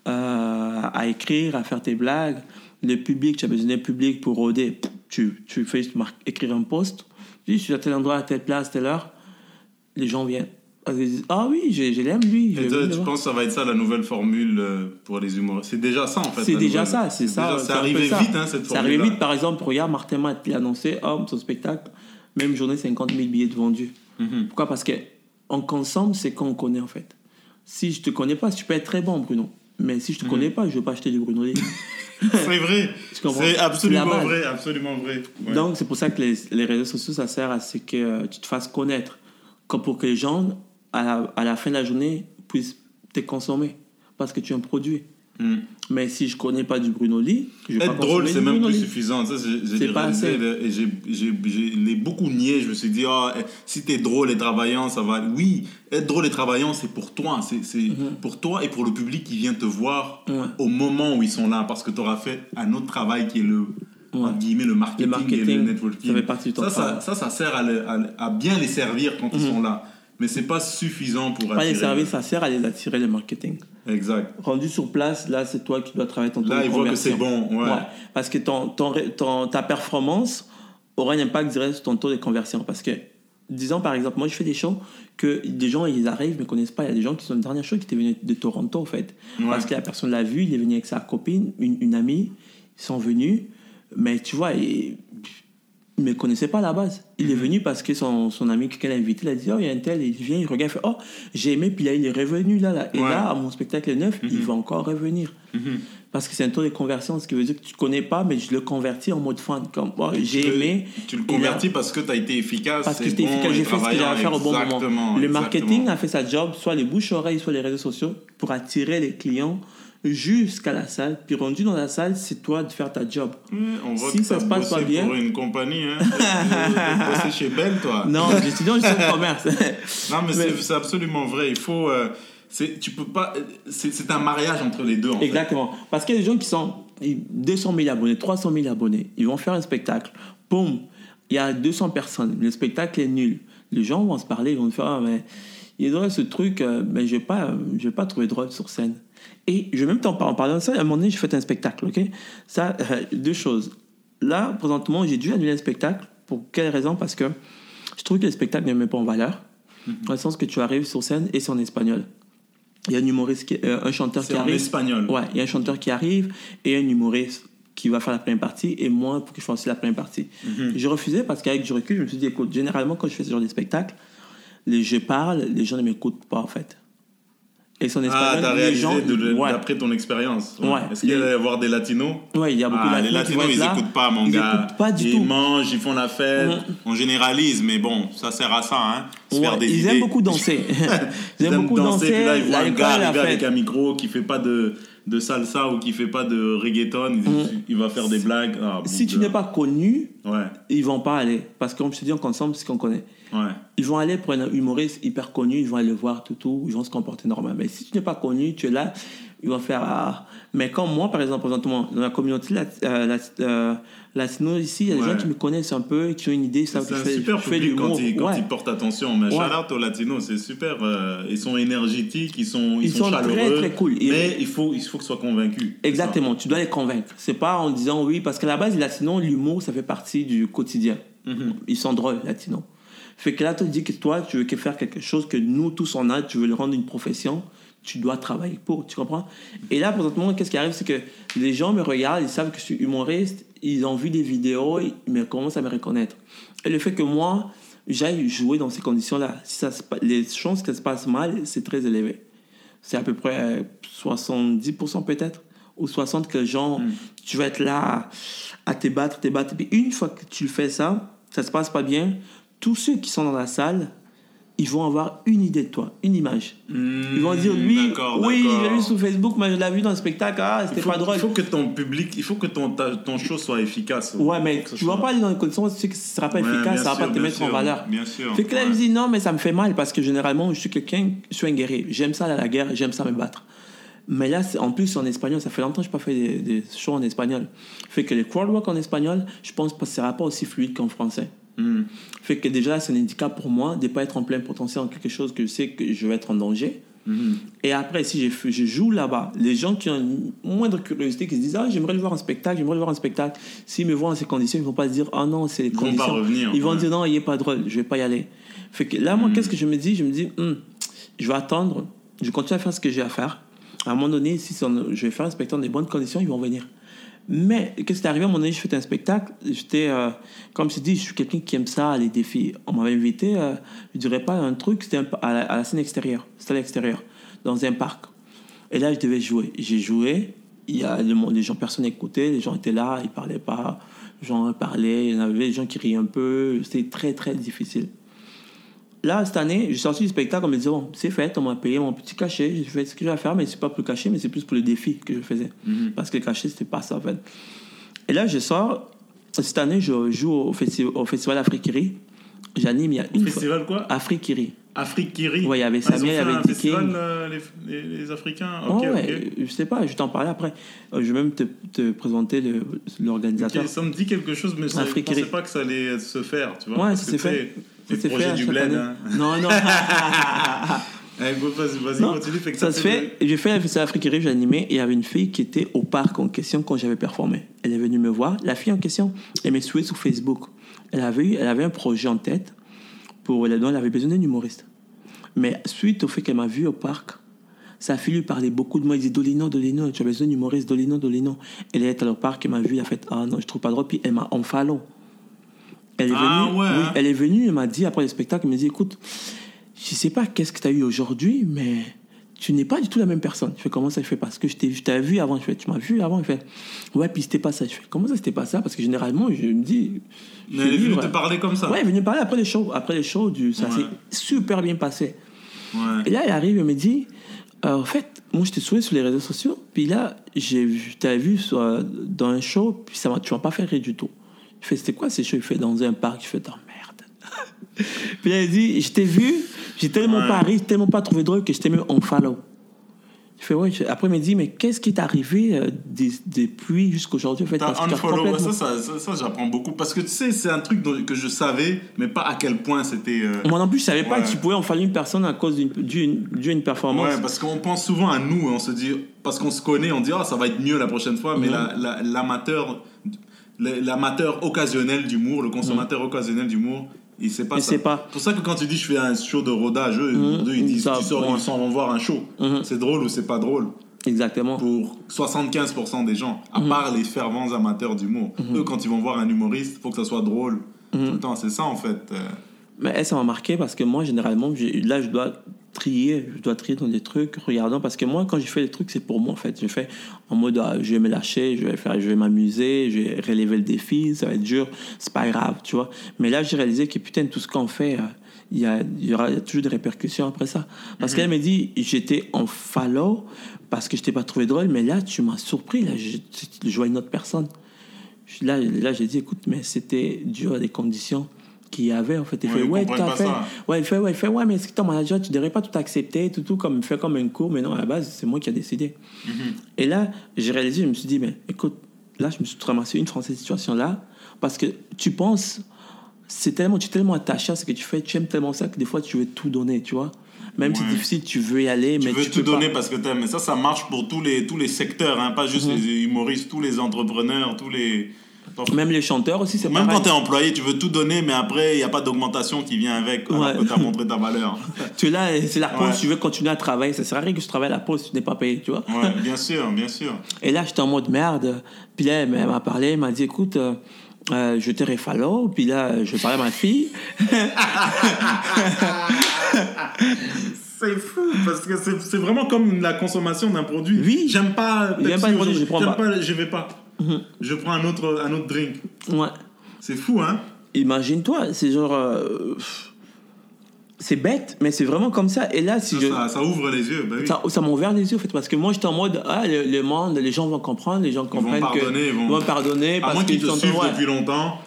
Speaker 2: à, à écrire, à faire tes blagues. Le public, tu as besoin d'un public pour rôder. Tu, tu fais mar- écrire un post. Tu dis, je suis à tel endroit, à telle place, telle heure. Les gens viennent. Disent, ah oui, je, je l'aime lui. je
Speaker 1: Et toi, tu penses que ça va être ça la nouvelle formule euh, pour les humoristes? C'est déjà ça en fait.
Speaker 2: C'est déjà
Speaker 1: nouvelle.
Speaker 2: ça, c'est ça. c'est
Speaker 1: arrivé
Speaker 2: ça.
Speaker 1: vite hein, cette
Speaker 2: C'est arrivé
Speaker 1: formule.
Speaker 2: vite, par exemple, regarde, Martin Matt, il a annoncé, oh, son spectacle, même journée, 50 000 billets de vendus.
Speaker 1: Mhm.
Speaker 2: Pourquoi? Parce que on consomme, c'est quand on connaît en fait. Si je te connais pas, tu peux être très bon, Bruno. Mais si je
Speaker 1: Mhm.
Speaker 2: te connais pas, je vais pas acheter du Bruno Lee. [LAUGHS]
Speaker 1: C'est vrai. C'est absolument vrai, absolument vrai. Ouais.
Speaker 2: Donc, c'est pour ça que les, les réseaux sociaux, ça sert à ce que euh, tu te fasses connaître. Comme pour que les gens, à la, à la fin de la journée, puissent te consommer. Parce que tu es un produit.
Speaker 1: Hmm.
Speaker 2: Mais si je connais pas du Bruno Lee, je vais pas
Speaker 1: Être drôle, c'est même
Speaker 2: Bruno
Speaker 1: plus suffisant. Ça, j'ai-
Speaker 2: pas assez.
Speaker 1: et j'ai- j'ai j'ai l'ai beaucoup nié. Je me suis dit, eh, si t'es drôle et travaillant, ça va. Oui, être drôle et travaillant, c'est pour toi. C'est c'est pour toi et pour le public qui vient te voir
Speaker 2: Mhm. Ouais.
Speaker 1: au moment où ils sont là. Parce que tu auras fait un autre travail qui est le,
Speaker 2: Ouais.
Speaker 1: entre guillemets, le marketing,
Speaker 2: Le marketing,
Speaker 1: et le networking.
Speaker 2: ça fait partie du temps
Speaker 1: ça, ça,
Speaker 2: travail.
Speaker 1: ça, ça sert à, le- à bien les servir quand ils sont là. Mais c'est pas suffisant pour
Speaker 2: Pas les
Speaker 1: attirer.
Speaker 2: services, ça sert à les attirer le marketing.
Speaker 1: Exact.
Speaker 2: Rendu sur place, là, c'est toi qui dois travailler ton
Speaker 1: Là, ils voient que c'est bon. Ouais.
Speaker 2: Ouais. Parce que ton, ton, ta performance aura un impact direct sur ton taux de conversion. Parce que, disons par exemple, moi je fais des shows que des gens ils arrivent mais connaissent pas. Il y a des gens qui sont une dernière show qui étaient venus de Toronto en fait.
Speaker 1: Ouais.
Speaker 2: Parce que la personne l'a vu, il est venu avec sa copine, une, une amie, ils sont venus. Mais tu vois, il ne me connaissait pas à la base. Il
Speaker 1: Mhm.
Speaker 2: est venu parce que son, son ami quelqu'un l'a invité, il a dit Oh, il y a un tel, il vient, il regarde, il fait Oh, j'ai aimé, puis là, il est revenu là. là. Et
Speaker 1: Ouais.
Speaker 2: là, à mon spectacle neuf, il va encore revenir.
Speaker 1: Mhm.
Speaker 2: Parce que c'est un taux de conversion, ce qui veut dire que tu ne connais pas, mais je le convertis en mode fan. Comme, oh, j'ai aimé.
Speaker 1: Tu le
Speaker 2: là-
Speaker 1: convertis parce que tu as été efficace.
Speaker 2: parce que j'étais
Speaker 1: bon
Speaker 2: efficace, j'ai fait ce que j'avais à faire au bon moment. Le marketing
Speaker 1: exactement.
Speaker 2: a fait sa job, soit les bouches-oreilles, soit les réseaux sociaux, pour attirer les clients jusqu'à la salle. Puis rendu dans la salle, c'est toi de faire ta job.
Speaker 1: Ouais, on voit
Speaker 2: Si
Speaker 1: que
Speaker 2: ça se passe pas bien-
Speaker 1: pour une compagnie. Hein. [LAUGHS] Bossé chez Bell, toi.
Speaker 2: Non, j'étudie en gestion de commerce. [LAUGHS]
Speaker 1: Non, mais,
Speaker 2: Mais-
Speaker 1: c'est- absolument vrai. Il faut. euh, c'est- tu peux pas. C'est un mariage entre les deux. En fait.
Speaker 2: Exactement. Parce qu'il y a des gens qui sont ils- 200 000 abonnés, 300 000 abonnés. Ils vont faire un spectacle. Boum, il y a 200 personnes. Le spectacle est nul. Les gens vont se parler, ils vont faire, ah, mais il est drôle ce truc, euh, mais je n'ai pas, euh, je vais pas trouvé drôle sur scène. Et je vais même t'en parler, en parlant de ça, à un moment donné, j'ai fait un spectacle, ok? Ça, euh, deux choses. Là, présentement, j'ai dû annuler un spectacle. Pour quelle raison? Parce que je trouve que le spectacle ne met pas en valeur. Dans le sens que tu arrives sur scène et c'est en espagnol. Il y a un humoriste, qui- euh, un chanteur qui
Speaker 1: en
Speaker 2: arrive.
Speaker 1: espagnol.
Speaker 2: Ouais, il y a un chanteur qui arrive et un humoriste qui va faire la première partie et moi pour que je fasse aussi la première partie.
Speaker 1: Mhm.
Speaker 2: J'ai refusé parce qu'avec du recul, je me suis dit, écoute, généralement quand je fais ce genre de spectacle, les, je parle, les gens ne m'écoutent pas en fait. Et son
Speaker 1: Ah,
Speaker 2: espagnol,
Speaker 1: t'as
Speaker 2: les
Speaker 1: réalisé
Speaker 2: gens,
Speaker 1: de- de-
Speaker 2: ouais.
Speaker 1: d'après ton expérience.
Speaker 2: Ouais.
Speaker 1: Est-ce qu'il va y avoir des latinos
Speaker 2: Ouais, il y a beaucoup
Speaker 1: Ah,
Speaker 2: de
Speaker 1: les
Speaker 2: latinos qui
Speaker 1: latinos, ils
Speaker 2: là.
Speaker 1: écoutent pas, mon
Speaker 2: Ils
Speaker 1: gars.
Speaker 2: écoutent pas du
Speaker 1: ils
Speaker 2: tout.
Speaker 1: mangent, ils font la fête. On généralise, mais bon, ça sert à ça, hein. Se faire des
Speaker 2: ils
Speaker 1: idées.
Speaker 2: aiment beaucoup danser. [LAUGHS] ils aiment beaucoup danser.
Speaker 1: puis là, ils voient un gars arriver avec un micro qui fait pas de, de salsa ou qui fait pas de reggaeton. Il, il va faire des blagues. Ah,
Speaker 2: Si tu n'es pas connu,
Speaker 1: Ouais,
Speaker 2: ils vont pas aller. Parce que comme je te dis, on consomme ce qu'on connaît.
Speaker 1: ouais.
Speaker 2: Ils vont aller pour un humoriste hyper connu, ils vont aller le voir, tout, tout, ils vont se comporter normalement. Mais si tu n'es pas connu, tu es là, ils vont faire. Ah. Mais comme moi, par exemple, présentement, dans la communauté lat- euh, lat- euh, latino ici, il y a des
Speaker 1: Ouais.
Speaker 2: gens qui me connaissent un peu, qui ont une idée, que
Speaker 1: un
Speaker 2: je fais,
Speaker 1: super
Speaker 2: je fais
Speaker 1: public quand, ils, quand
Speaker 2: Ouais.
Speaker 1: ils portent attention. Mais
Speaker 2: Ouais.
Speaker 1: shout out aux latinos, c'est super. euh, ils sont énergétiques, ils sont, ils
Speaker 2: Ils
Speaker 1: sont,
Speaker 2: sont très,
Speaker 1: chaleureux.
Speaker 2: très cool. Et-
Speaker 1: Mais il faut, il faut qu'ils soient convaincus. C'est
Speaker 2: Exactement, tu dois les convaincre. C'est pas en disant oui, parce qu'à la base, les latinos, l'humour, ça fait partie du quotidien.
Speaker 1: ça. Mhm.
Speaker 2: Ils sont drôles, latinos. Fait que là, tu dis que toi, tu veux que faire quelque chose que nous tous on a, tu veux le rendre une profession, tu dois travailler pour, tu comprends? Et là, présentement, qu'est-ce qui arrive, c'est que les gens me regardent, ils savent que je suis humoriste, ils ont vu des vidéos, ils me commencent à me reconnaître. Et le fait que moi, j'aille jouer dans ces conditions-là, si ça se pa- les chances que ça se passe mal, c'est très élevé. C'est à peu près euh, 70% peut-être, ou 60% que les gens, tu vas être là à te battre, te battre. Puis une fois que tu fais ça, ça se passe pas bien, tous ceux qui sont dans la salle, ils vont avoir une idée de toi, une image. Ils vont dire, lui,
Speaker 1: Hmm,
Speaker 2: oui, j'ai vu sur Facebook, mais je l'ai vu dans le spectacle, ah, c'était pas drôle.
Speaker 1: il faut que ton public, il faut que ton, ta- ton show soit efficace.
Speaker 2: Ouais, mais tu vas pas aller dans les conditions, tu sais que ce sera pas
Speaker 1: Ouais,
Speaker 2: efficace, ça va
Speaker 1: sûr,
Speaker 2: pas te mettre en valeur.
Speaker 1: Bien sûr.
Speaker 2: Fait que là,
Speaker 1: ouais.
Speaker 2: il me dit non, mais ça me fait mal parce que généralement, je suis quelqu'un, je suis un guerrier. J'aime ça aller à la guerre, j'aime ça me battre. Mais là, c'est- en plus, en espagnol, ça fait longtemps que je n'ai pas fait des, des shows en espagnol. Fait que les crowd work en espagnol, je pense que ce sera pas aussi fluide qu'en français.
Speaker 1: Hmm.
Speaker 2: Fait que déjà, c'est un handicap pour moi de ne pas être en plein potentiel en quelque chose que je sais que je vais être en danger.
Speaker 1: Mhm.
Speaker 2: Et après, si je, joue là-bas, les gens qui ont une moindre curiosité, qui se disent Ah, j'aimerais le voir en spectacle, j'aimerais le voir en spectacle, s'ils me voient dans ces conditions, ils ne vont pas se dire Ah non, c'est les
Speaker 1: Ils vont pas
Speaker 2: conditions.
Speaker 1: revenir,
Speaker 2: Ils vont
Speaker 1: ouais.
Speaker 2: dire Non, il n'est pas drôle, je vais pas y aller. Fait que là, moi, qu'est-ce que je me dis? Je me dis Je vais attendre, je continue à faire ce que j'ai à faire. À un moment donné, si en- je vais faire un spectacle dans des bonnes conditions, ils vont venir. Mais qu'est-ce qui est arrivé à un moment donné Je fais un spectacle. J'étais, euh, comme je dis, je suis quelqu'un qui aime ça, les défis. On m'avait invité, euh, je dirais pas un truc, c'était à, la, scène extérieure. C'était à l'extérieur, dans un parc. Et là, je devais jouer. J'ai joué. Il y a les gens, personne n'écoutait. Les gens étaient là, ils parlaient pas. Les gens parlaient. Il y en avait des gens qui riaient un peu. C'était très, très difficile. Là, cette année, j'ai sorti du spectacle, on me disait, bon, c'est fait, on m'a payé mon petit cachet, j'ai fait ce que j'ai à faire, mais c'est pas pour le cachet, mais c'est plus pour le défi que je faisais. Parce que le cachet, c'était pas ça, en fait. Et là, je sors, cette année, je joue au, festi- au Festival Afrikiri. J'anime il y a une fois.
Speaker 1: Festival quoi?
Speaker 2: Afrikiri.
Speaker 1: Afrique Kiri.
Speaker 2: Ouais, il y avait
Speaker 1: Ah,
Speaker 2: Samia, il y avait
Speaker 1: festival, euh, les, les- les Africains?
Speaker 2: Oh,
Speaker 1: Ok,
Speaker 2: ouais, je sais pas, je vais t'en parler après. Euh, Je vais même te, te présenter l'organisateur.
Speaker 1: Ça me dit quelque chose, mais je ne pensais pas que ça allait se faire. Tu vois,
Speaker 2: Ouais, ça s'est fait. Ça
Speaker 1: projets
Speaker 2: fait
Speaker 1: du bled. hein.
Speaker 2: Non, non. [LAUGHS]
Speaker 1: Allez, go, vas-y, continue. Fait que
Speaker 2: ça se fait. J'ai fait le festival Afrique j'ai animé et il y avait une fille qui était au parc en question quand j'avais performé. Elle est venue me voir. La fille en question, elle m'a suivi sur Facebook. Elle avait, elle avait un projet en tête pour dont elle avait besoin d'un humoriste. Mais suite au fait qu'elle m'a vu au parc, sa fille lui parlait beaucoup de moi. Elle disait Dolino, Dolino, tu as besoin d'un humoriste, Dolino, Dolino. Elle est allée au parc, elle m'a vu, elle a fait Ah non, je trouve pas drôle. Puis elle m'a unfollow. Elle est venue,
Speaker 1: Ah ouais,
Speaker 2: oui,
Speaker 1: hein.
Speaker 2: elle est venue, elle m'a dit après le spectacle, elle m'a dit écoute, je sais pas qu'est-ce que tu as eu aujourd'hui, mais tu n'es pas du tout la même personne. Je fais comment ça Je fais parce que je t'ai vu, je avant. Je fais tu m'as vu avant? Il fait ouais, puis c'était pas ça. Je fais comment ça c'était pas ça? Parce que généralement, je me dis. je
Speaker 1: Mais elle est venue te parler comme ça.
Speaker 2: Ouais, elle est venue parler après les shows. Après les shows, du, ça
Speaker 1: Ouais.
Speaker 2: s'est super bien passé.
Speaker 1: Ouais.
Speaker 2: Et là, elle arrive, elle me dit euh, En fait, moi, je t'ai souhaité sur les réseaux sociaux. Puis là, j'ai vu- je t'avais vu sur, euh, dans un show, puis ça m'a, tu m'as pas fait rire du tout. Je fais C'était quoi ces shows Il fait dans un parc? Je fais Oh merde. [LAUGHS] puis elle dit Je t'ai vu, j'ai tellement
Speaker 1: Ouais.
Speaker 2: pas ri, tellement pas trouvé drôle que je t'ai mis en follow. Je fais ouais. Après, elle me dit Mais qu'est-ce qui t'est arrivé euh, des- depuis jusqu'à aujourd'hui en fait, parce que complètement-
Speaker 1: ça, ça, ça, ça, j'apprends beaucoup. Parce que tu sais, c'est un truc dont- que je savais, mais pas à quel point c'était. euh,
Speaker 2: Moi non plus, je savais pas que tu pouvais en falloir une personne à cause d'une, performance.
Speaker 1: Ouais, parce qu'on pense souvent à nous on se dit, parce qu'on se connaît, on dit, ah, ça va être mieux la prochaine fois, mais la- l'amateur, la, l'amateur occasionnel d'humour, le consommateur occasionnel d'humour, il sait pas
Speaker 2: Il
Speaker 1: ça.
Speaker 2: sait pas.
Speaker 1: C'est pour ça que quand tu dis, je fais un show de rodage, eux, eux, ils disent,
Speaker 2: Ça,
Speaker 1: tu sors,
Speaker 2: ouais.
Speaker 1: voir un show.
Speaker 2: Mhm.
Speaker 1: C'est drôle ou c'est pas drôle
Speaker 2: Exactement.
Speaker 1: pour 75% des gens, à part les fervents amateurs d'humour. Eux, quand ils vont voir un humoriste, il faut que ça soit drôle. Tout le temps, c'est ça en fait.
Speaker 2: Mais elle, ça m'a marqué parce que moi, généralement, là, je dois trier, je dois trier dans des trucs, regardant, parce que moi, quand je fais des trucs, c'est pour moi, en fait. Je fais en mode, ah, je vais me lâcher, je vais faire, je vais m'amuser, je vais relever le défi, ça va être dur, c'est pas grave, tu vois. Mais là, j'ai réalisé que, putain, tout ce qu'on fait, euh, il y, a, il y aura il y a toujours des répercussions après ça. Parce qu'elle me dit, j'étais en follow parce que je t'ai pas trouvé drôle, mais là, tu m'as surpris, là, je, je vois une autre personne. Là, là j'ai dit, écoute, mais c'était dû à des conditions qu'il y avait, en fait. Il
Speaker 1: Ouais,
Speaker 2: fait, ouais, fait.
Speaker 1: ça.
Speaker 2: Ouais, il fait, ouais, il fait, ouais, mais est-ce que ton manager, tu devrais pas tout accepter, tout, tout, comme, fait comme un cours, mais non, à la base, c'est moi qui ai décidé.
Speaker 1: Mhm.
Speaker 2: Et là, j'ai réalisé, je me suis dit, mais écoute, là, je me suis ramassé une fois cette situation-là, parce que tu penses, c'est tellement, tu es tellement attaché à ce que tu fais, tu aimes tellement ça que des fois, tu veux tout donner, tu vois. Même si c'est difficile, tu veux y aller,
Speaker 1: Tu
Speaker 2: mais
Speaker 1: veux
Speaker 2: tu
Speaker 1: tout
Speaker 2: peux
Speaker 1: donner
Speaker 2: pas.
Speaker 1: parce que t'aimes. Mais ça, ça marche pour tous les, tous les secteurs, hein, pas juste les humoristes, tous les entrepreneurs, tous les.
Speaker 2: Même les chanteurs aussi, c'est
Speaker 1: Même
Speaker 2: pareil.
Speaker 1: quand tu es employé, tu veux tout donner, mais après, il n'y a pas d'augmentation qui vient avec, alors
Speaker 2: Ouais.
Speaker 1: que tu as montré ta valeur. [LAUGHS]
Speaker 2: Tu es là, c'est la pause,
Speaker 1: Ouais.
Speaker 2: tu veux continuer à travailler. Ça sert à rien que je travaille à la pause si tu n'es pas payé, tu vois.
Speaker 1: Ouais, [LAUGHS] bien sûr, bien sûr.
Speaker 2: Et là, j'étais en mode merde. Puis là, elle m'a parlé, elle m'a dit écoute, euh, euh, je t'ai réfalo. Puis là, je parlais à ma fille.
Speaker 1: C'est fou, parce que c'est vraiment comme la consommation d'un produit.
Speaker 2: Oui.
Speaker 1: J'aime pas.
Speaker 2: J'aime pas je prends pas. Mhm.
Speaker 1: Je vais pas. Je prends un autre, un autre drink.
Speaker 2: Ouais.
Speaker 1: C'est fou, hein?
Speaker 2: Imagine-toi, c'est genre. euh, c'est bête, mais c'est vraiment comme ça. Et là, si
Speaker 1: ça,
Speaker 2: je.
Speaker 1: ça, ça ouvre les yeux. bah oui.
Speaker 2: Ça, ça m'a ouvert les yeux, en fait, parce que moi, j'étais en mode, ah, le, le monde, les gens vont comprendre, les gens
Speaker 1: vont
Speaker 2: comprennent
Speaker 1: pardonner,
Speaker 2: que.
Speaker 1: ils vont-
Speaker 2: pardonner,
Speaker 1: à
Speaker 2: parce
Speaker 1: moins qu'ils te suivent
Speaker 2: ouais,
Speaker 1: depuis longtemps,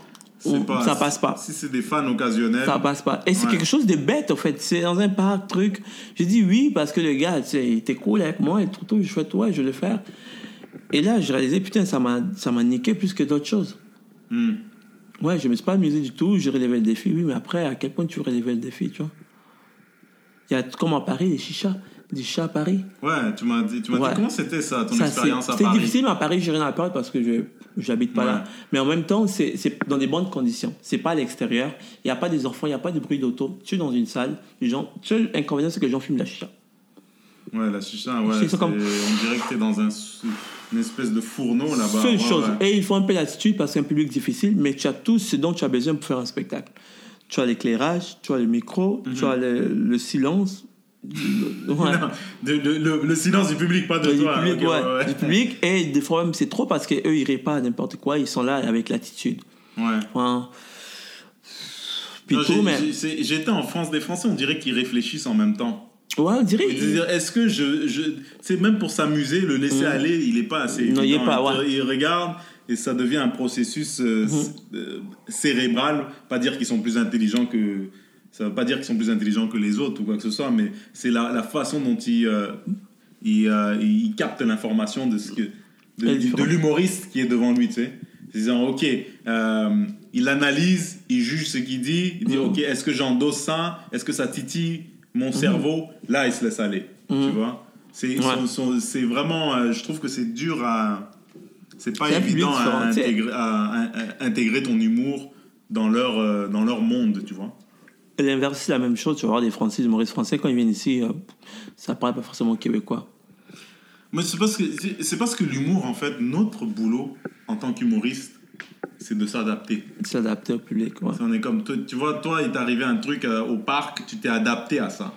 Speaker 1: pas,
Speaker 2: ça passe pas.
Speaker 1: Si c'est des fans occasionnels.
Speaker 2: Ça passe pas. Et c'est
Speaker 1: Ouais.
Speaker 2: quelque chose de bête, en fait. C'est dans un parc, truc. J'ai dit oui, parce que le gars, était cool avec moi, et tout, tout. Je fais, ouais, je vais le faire. Et là, j'ai réalisé, putain, ça m'a ça m'a niqué plus que d'autres choses.
Speaker 1: Hmm.
Speaker 2: Ouais, je me suis pas amusé du tout, j'ai relevé le défi, oui, mais après, à quel point tu relèves le défi, tu vois? Il y a comme à Paris, des chichas, des chichas à Paris.
Speaker 1: Ouais, tu m'as dit, tu m'as
Speaker 2: Ouais.
Speaker 1: dit comment c'était ça, ton
Speaker 2: Ça,
Speaker 1: expérience à
Speaker 2: C'était
Speaker 1: Paris?
Speaker 2: difficile, mais à Paris, j'ai rien à perdre parce que je j'habite pas
Speaker 1: Ouais.
Speaker 2: là. Mais en même temps, c'est c'est dans des bonnes conditions. C'est pas à l'extérieur. Il n'y a pas des enfants, il n'y a pas de bruit d'auto. Tu es dans une salle, les gens. Seul inconvénient, c'est que les gens fument la chicha.
Speaker 1: Ouais, la chicha, ouais.
Speaker 2: Comme-
Speaker 1: On dirait que t'es dans un, sou- une espèce de fourneau là-bas.
Speaker 2: Seule
Speaker 1: Ouais,
Speaker 2: chose.
Speaker 1: ouais.
Speaker 2: Et il faut un peu d'attitude parce que c'est un public difficile, mais tu as tout ce dont tu as besoin pour faire un spectacle. Tu as l'éclairage, tu as le micro, tu as le, le silence. le- [LAUGHS] ouais.
Speaker 1: Non, de- de- le, le silence du public, pas de
Speaker 2: du,
Speaker 1: toi.
Speaker 2: public,
Speaker 1: ok,
Speaker 2: ouais, du public. Et des fois même, c'est trop parce qu'eux, ils rient pas n'importe quoi. Ils sont là avec l'attitude.
Speaker 1: Ouais.
Speaker 2: Mais.
Speaker 1: J'étais en France des Français, on dirait qu'ils réfléchissent en même temps.
Speaker 2: Ouais, on dirait.
Speaker 1: Est-ce que je. je c'est même pour s'amuser, le laisser aller, il n'est pas assez.
Speaker 2: Non, il est
Speaker 1: évident.
Speaker 2: pas, ouais.
Speaker 1: Ils regardent et ça devient un processus euh, c- euh, cérébral. Pas dire qu'ils sont plus intelligents que. Ça veut pas dire qu'ils sont plus intelligents que les autres ou quoi que ce soit, mais c'est la, la façon dont ils, euh, ils, euh, ils captent l'information de ce que. De, du- l'humoriste qui est devant lui, tu sais. Disant, ok, il analyse, il juge ce qu'il dit, il dit,
Speaker 2: Mhm.
Speaker 1: ok, est-ce que j'endosse ça? Est-ce que ça titille? Mon cerveau Là, il se laisse aller, tu
Speaker 2: Mhm.
Speaker 1: vois. C'est
Speaker 2: Ouais.
Speaker 1: vraiment, euh, je trouve que c'est dur à. C'est pas évident à intégrer, à- à- à intégrer ton humour dans leur, euh, dans leur monde, tu vois.
Speaker 2: L'inverse, c'est la même chose. Tu vas voir des Français, des humoristes français, quand ils viennent ici, euh, ça parle pas forcément québécois.
Speaker 1: Mais c'est parce que, parce que l'humour, en fait, notre boulot en tant qu'humoriste, c'est de s'adapter.
Speaker 2: S'adapter au public, ouais.
Speaker 1: On est comme toi, tu vois, toi, il t'est arrivé un truc euh, au parc, tu t'es adapté à ça.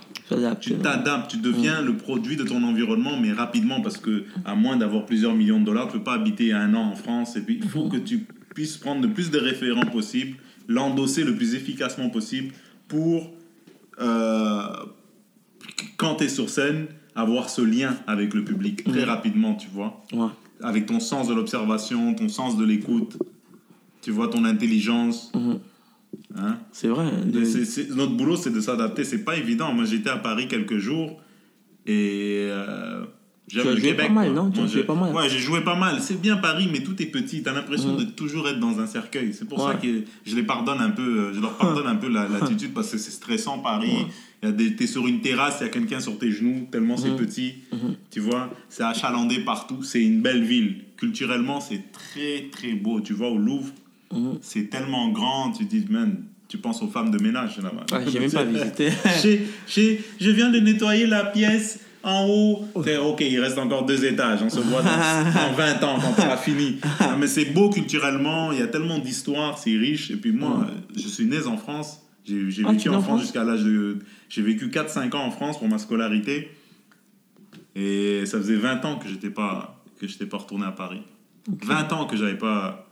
Speaker 1: Tu t'adaptes, tu deviens le produit de ton environnement, mais rapidement, parce que à moins d'avoir plusieurs millions de dollars, tu peux pas habiter un an en France. Et puis, il faut que tu puisses prendre le plus de référents possible, l'endosser le plus efficacement possible pour, euh, quand tu es sur scène, avoir ce lien avec le public très rapidement, tu vois
Speaker 2: Ouais.
Speaker 1: avec ton sens de l'observation, ton sens de l'écoute, tu vois ton intelligence.
Speaker 2: Mhm.
Speaker 1: Hein?
Speaker 2: C'est vrai. hein,
Speaker 1: notre boulot, c'est de s'adapter. C'est pas évident. Moi, j'étais à Paris quelques jours et euh, j'aime le
Speaker 2: joué
Speaker 1: Québec.
Speaker 2: pas mal, non? Tu as joué pas mal.
Speaker 1: Ouais, j'ai joué pas mal. C'est bien Paris, mais tout est petit. T'as l'impression
Speaker 2: Mhm.
Speaker 1: de toujours être dans un cercueil. C'est pour ça que je les pardonne un peu. euh, Je leur pardonne un peu la- [LAUGHS] l'attitude parce que c'est stressant Paris.
Speaker 2: Ouais.
Speaker 1: T'es sur une terrasse, il y a quelqu'un sur tes genoux, tellement c'est
Speaker 2: Mhm.
Speaker 1: petit.
Speaker 2: Mhm.
Speaker 1: Tu vois, c'est achalandé partout. C'est une belle ville. Culturellement, c'est très très beau. Tu vois, au Louvre,
Speaker 2: Mhm.
Speaker 1: c'est tellement grand. Tu dis, man, tu penses aux femmes de ménage là-bas.
Speaker 2: Ouais, j'ai même pas visité. [LAUGHS]
Speaker 1: J'ai- j'ai- je viens de nettoyer la pièce en haut. Ok, il reste encore deux étages. On se voit dans, [LAUGHS] dans 20 ans quand ça sera fini. Non, mais c'est beau culturellement. Il y a tellement d'histoires. C'est riche. Et puis moi, je suis né en France. J'ai
Speaker 2: Ah,
Speaker 1: vécu en France jusqu'à l'âge de. J'ai vécu 4-5 ans en France pour ma scolarité. Et ça faisait 20 ans que j'étais pas que j'étais pas retourné à Paris. 20 ans que j'avais pas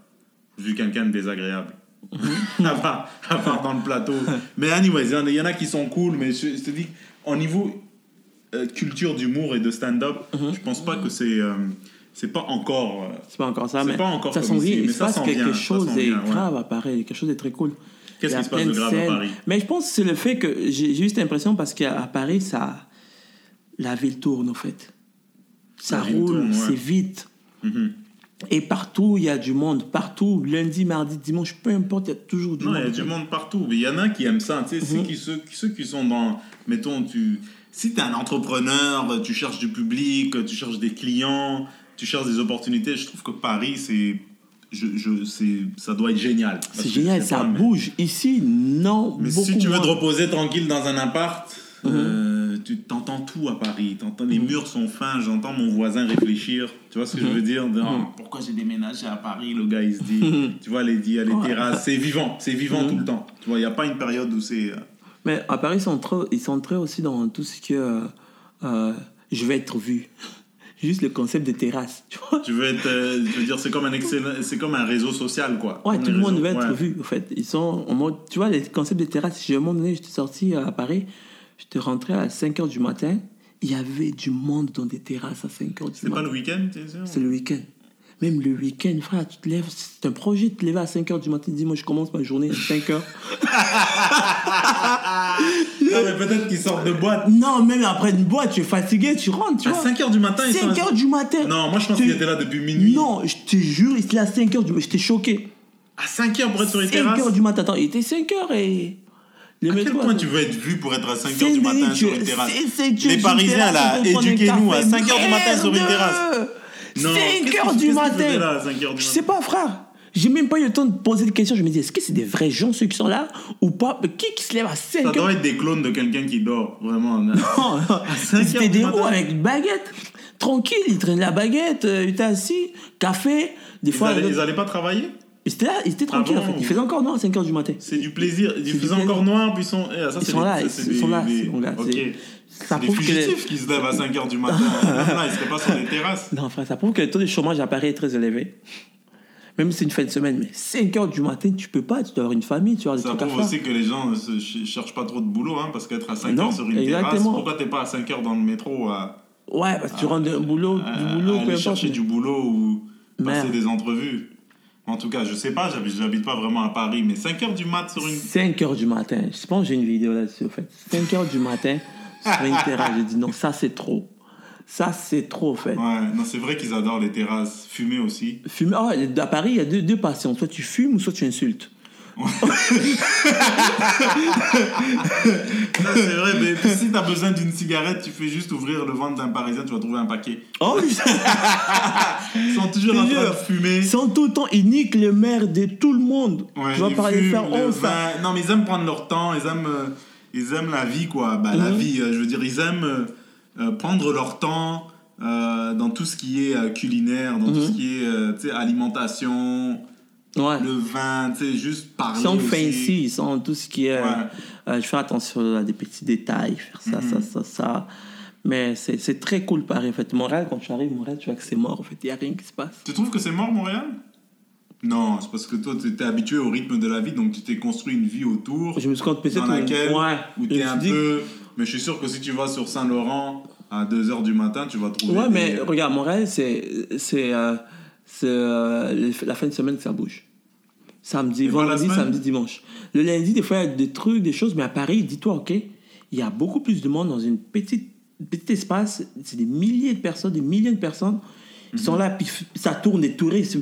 Speaker 1: vu quelqu'un de désagréable. [LAUGHS] À, part, à part dans le plateau. Mais anyways, il y en y en a qui sont cool, mais je, je te dis, au niveau euh, culture d'humour et de stand-up,
Speaker 2: Mhm.
Speaker 1: je pense pas que c'est euh, c'est pas encore. euh,
Speaker 2: C'est pas encore ça,
Speaker 1: C'est
Speaker 2: mais
Speaker 1: pas encore
Speaker 2: ça s'en vient.
Speaker 1: mais
Speaker 2: Il se
Speaker 1: ça
Speaker 2: passe
Speaker 1: s'en
Speaker 2: quelque
Speaker 1: vient, ça
Speaker 2: chose
Speaker 1: s'en
Speaker 2: de
Speaker 1: vient, ouais.
Speaker 2: grave à Paris, quelque chose de très cool.
Speaker 1: Qu'est-ce qui se passe de grave à. Paris?
Speaker 2: Mais je pense que c'est le fait que j'ai j'ai eu cette impression parce qu'à Paris, ça, la ville tourne, en fait. Ça
Speaker 1: La
Speaker 2: roule,
Speaker 1: tourne, ouais.
Speaker 2: c'est vite.
Speaker 1: Mhm.
Speaker 2: Et partout, il y a du monde. Partout, lundi, mardi, dimanche, peu importe, il y a toujours du
Speaker 1: Non,
Speaker 2: monde.
Speaker 1: il y a du monde partout. Mais il y en a qui aiment ça. Tu sais, ceux,
Speaker 2: Mhm.
Speaker 1: qui, ceux, ceux qui sont dans. Mettons, tu. Si tu es un entrepreneur, tu cherches du public, tu cherches des clients, tu cherches des opportunités, je trouve que Paris, c'est. Je, je, ça doit être génial.
Speaker 2: C'est génial, ça
Speaker 1: pas, mais-
Speaker 2: bouge. Ici, non.
Speaker 1: Mais si tu veux
Speaker 2: moins.
Speaker 1: te reposer tranquille dans un appart,
Speaker 2: Mhm.
Speaker 1: euh, tu t'entends tout à Paris. T'entends, les murs sont fins, j'entends mon voisin réfléchir. Tu vois ce que je veux dire? De, Oh, Pourquoi j'ai déménagé à Paris Le gars, il se dit. [LAUGHS]
Speaker 2: Mhm.
Speaker 1: tu vois, les, les terrasses. C'est vivant, c'est vivant
Speaker 2: Mhm.
Speaker 1: tout le temps. Tu vois, il n'y a pas une période où c'est. euh,
Speaker 2: Mais à Paris, ils sont très, ils sont très aussi dans tout ce que euh, euh, je vais être vu. [LAUGHS] Juste le concept de terrasse, tu vois.
Speaker 1: Tu veux être, euh, je veux dire, c'est comme un excellent, c'est comme un réseau social, quoi.
Speaker 2: Ouais,
Speaker 1: Comme
Speaker 2: tout le monde veut être vu, en fait. Ils sont en mode, tu vois, les concepts de terrasse. J'ai un moment donné, j'étais sorti à Paris, j'étais rentré à 5 h du matin, il y avait du monde dans des terrasses à 5 h du
Speaker 1: C'est pas
Speaker 2: matin.
Speaker 1: le week-end, t'es sûr
Speaker 2: C'est le week-end. Même le week-end, frère, tu te lèves, c'est un projet de te lever à 5 h du matin, dis moi je commence ma journée à 5 h. [LAUGHS]
Speaker 1: Non, mais peut-être qu'ils sortent de boîte.
Speaker 2: non, même après une boîte, tu es fatigué, tu rentres, tu
Speaker 1: À
Speaker 2: vois.
Speaker 1: 5h du matin, ils sont.
Speaker 2: 5 h du matin.
Speaker 1: Non, moi je pense qu'ils étaient là depuis minuit.
Speaker 2: Non, je te jure, il était à 5 h du matin. J'étais choqué.
Speaker 1: À 5h pour être sur les
Speaker 2: 5
Speaker 1: terrasses?
Speaker 2: h du matin. Attends, il était 5 h et.
Speaker 1: À quel point tu veux être vu pour être à 5h
Speaker 2: C'est
Speaker 1: du matin sur une terrasse? Les Parisiens, là, éduquez-nous à
Speaker 2: café.
Speaker 1: 5h du matin sur une terrasse. Non,
Speaker 2: 5
Speaker 1: qu'est-ce
Speaker 2: h
Speaker 1: que-
Speaker 2: du matin.
Speaker 1: là à 5 heures du
Speaker 2: Je sais pas, frère. J'ai même pas eu le temps de poser des questions. Je me dis, est-ce que c'est des vrais gens, ceux qui sont là, ou pas? Qui qui se lève à 5
Speaker 1: Ça doit être des clones de quelqu'un qui dort, vraiment.
Speaker 2: Non,
Speaker 1: cinq
Speaker 2: C'était des roues avec une baguette. Tranquille, ils traînent la baguette, euh, ils étaient assis, café. Des
Speaker 1: Ils
Speaker 2: fois,
Speaker 1: allaient, ils allaient pas travailler?
Speaker 2: Ils étaient là, ils étaient tranquilles
Speaker 1: bon
Speaker 2: en fait. Ils faisaient encore noir à 5 h du matin.
Speaker 1: C'est du plaisir. Ils
Speaker 2: du
Speaker 1: faisaient encore noir, puis ils sont. eh, ça,
Speaker 2: Ils sont
Speaker 1: des-
Speaker 2: là,
Speaker 1: ça,
Speaker 2: ils sont
Speaker 1: des-
Speaker 2: là,
Speaker 1: des-
Speaker 2: c'est- mon gars,
Speaker 1: Ok.
Speaker 2: c'est- Ça
Speaker 1: des
Speaker 2: prouve que
Speaker 1: fugitifs qui se lèvent à 5h du matin. là, [LAUGHS] ils seraient pas sur les terrasses.
Speaker 2: Non, frère, ça prouve que le taux de chômage à Paris est très élevé. Même si c'est une fin de semaine, mais 5 h du matin, tu peux pas, tu dois avoir une famille, tu dois avoir des
Speaker 1: Ça
Speaker 2: trucs à
Speaker 1: prouve
Speaker 2: faire.
Speaker 1: aussi que les gens ne cherchent pas trop de boulot, hein, parce qu'être à 5
Speaker 2: Non,
Speaker 1: heures sur une
Speaker 2: exactement.
Speaker 1: terrasse, pourquoi t'es pas à 5 heures dans le métro à,
Speaker 2: Ouais, parce que tu rentres d'un boulot, du boulot, peu importe.
Speaker 1: chercher du boulot ou passer des entrevues En tout cas, je sais pas, j'habite, pas vraiment à Paris, mais 5 heures du mat sur une.
Speaker 2: 5 h du matin. Je pense que j'ai une vidéo là-dessus, en fait. 5 h du matin, sur une terrasse. J'ai dit non, ça c'est trop. Ça c'est trop, en fait.
Speaker 1: Ouais, non, c'est vrai qu'ils adorent les terrasses. Fumer aussi.
Speaker 2: Fumer, ah ouais, à Paris, il y a deux, deux passions. Soit tu fumes ou soit tu insultes.
Speaker 1: C'est vrai, mais si t'as besoin d'une cigarette, tu fais juste ouvrir le ventre d'un parisien, tu vas trouver un paquet.
Speaker 2: Oh,
Speaker 1: Ils sont toujours en train de fumer.
Speaker 2: Ils sont tout le temps, ils niquent le maire de tout le monde.
Speaker 1: Ouais,
Speaker 2: tu vas parler
Speaker 1: fument,
Speaker 2: faire ça.
Speaker 1: Non, mais ils aiment prendre leur temps, ils aiment, euh, ils aiment la vie, quoi. Bah, la
Speaker 2: Mhm.
Speaker 1: vie, euh, je veux dire, ils aiment euh, prendre leur temps dans tout ce qui est culinaire, dans tout
Speaker 2: Mhm.
Speaker 1: ce qui est alimentation,
Speaker 2: Ouais.
Speaker 1: le vin, tu sais, juste parler.
Speaker 2: Ils sont
Speaker 1: aussi.
Speaker 2: fancy, ils sont tout ce qui est.
Speaker 1: Ouais.
Speaker 2: euh, je fais attention à des petits détails, faire ça,
Speaker 1: Mhm.
Speaker 2: ça, ça, ça. Mais c'est très cool Paris, en fait. Montréal, quand tu arrives, Montréal, tu vois que c'est mort, en fait. Il n'y a rien qui se passe.
Speaker 1: Tu trouves que c'est mort, Montréal? Non, c'est parce que toi, tu étais habitué au rythme de la vie, donc tu t'es construit une vie autour.
Speaker 2: Je me suis compte peut-être.
Speaker 1: dans laquelle
Speaker 2: Ouais.
Speaker 1: où t'es
Speaker 2: me
Speaker 1: un
Speaker 2: dit-
Speaker 1: peu mais je suis sûr que si tu vas sur Saint-Laurent à 2h du matin tu vas trouver
Speaker 2: Ouais,
Speaker 1: des-
Speaker 2: mais regarde, Montréal, c'est c'est euh, c'est, euh, la fin de semaine que ça bouge. Samedi,
Speaker 1: Et
Speaker 2: vendredi, samedi, dimanche. Le lundi, des fois, il y a des trucs, des choses, mais à Paris, dis-toi, OK, il y a beaucoup plus de monde dans une petite petit espace. C'est des milliers de personnes, des milliers de personnes. Ils sont là, puis ça tourne, des touristes.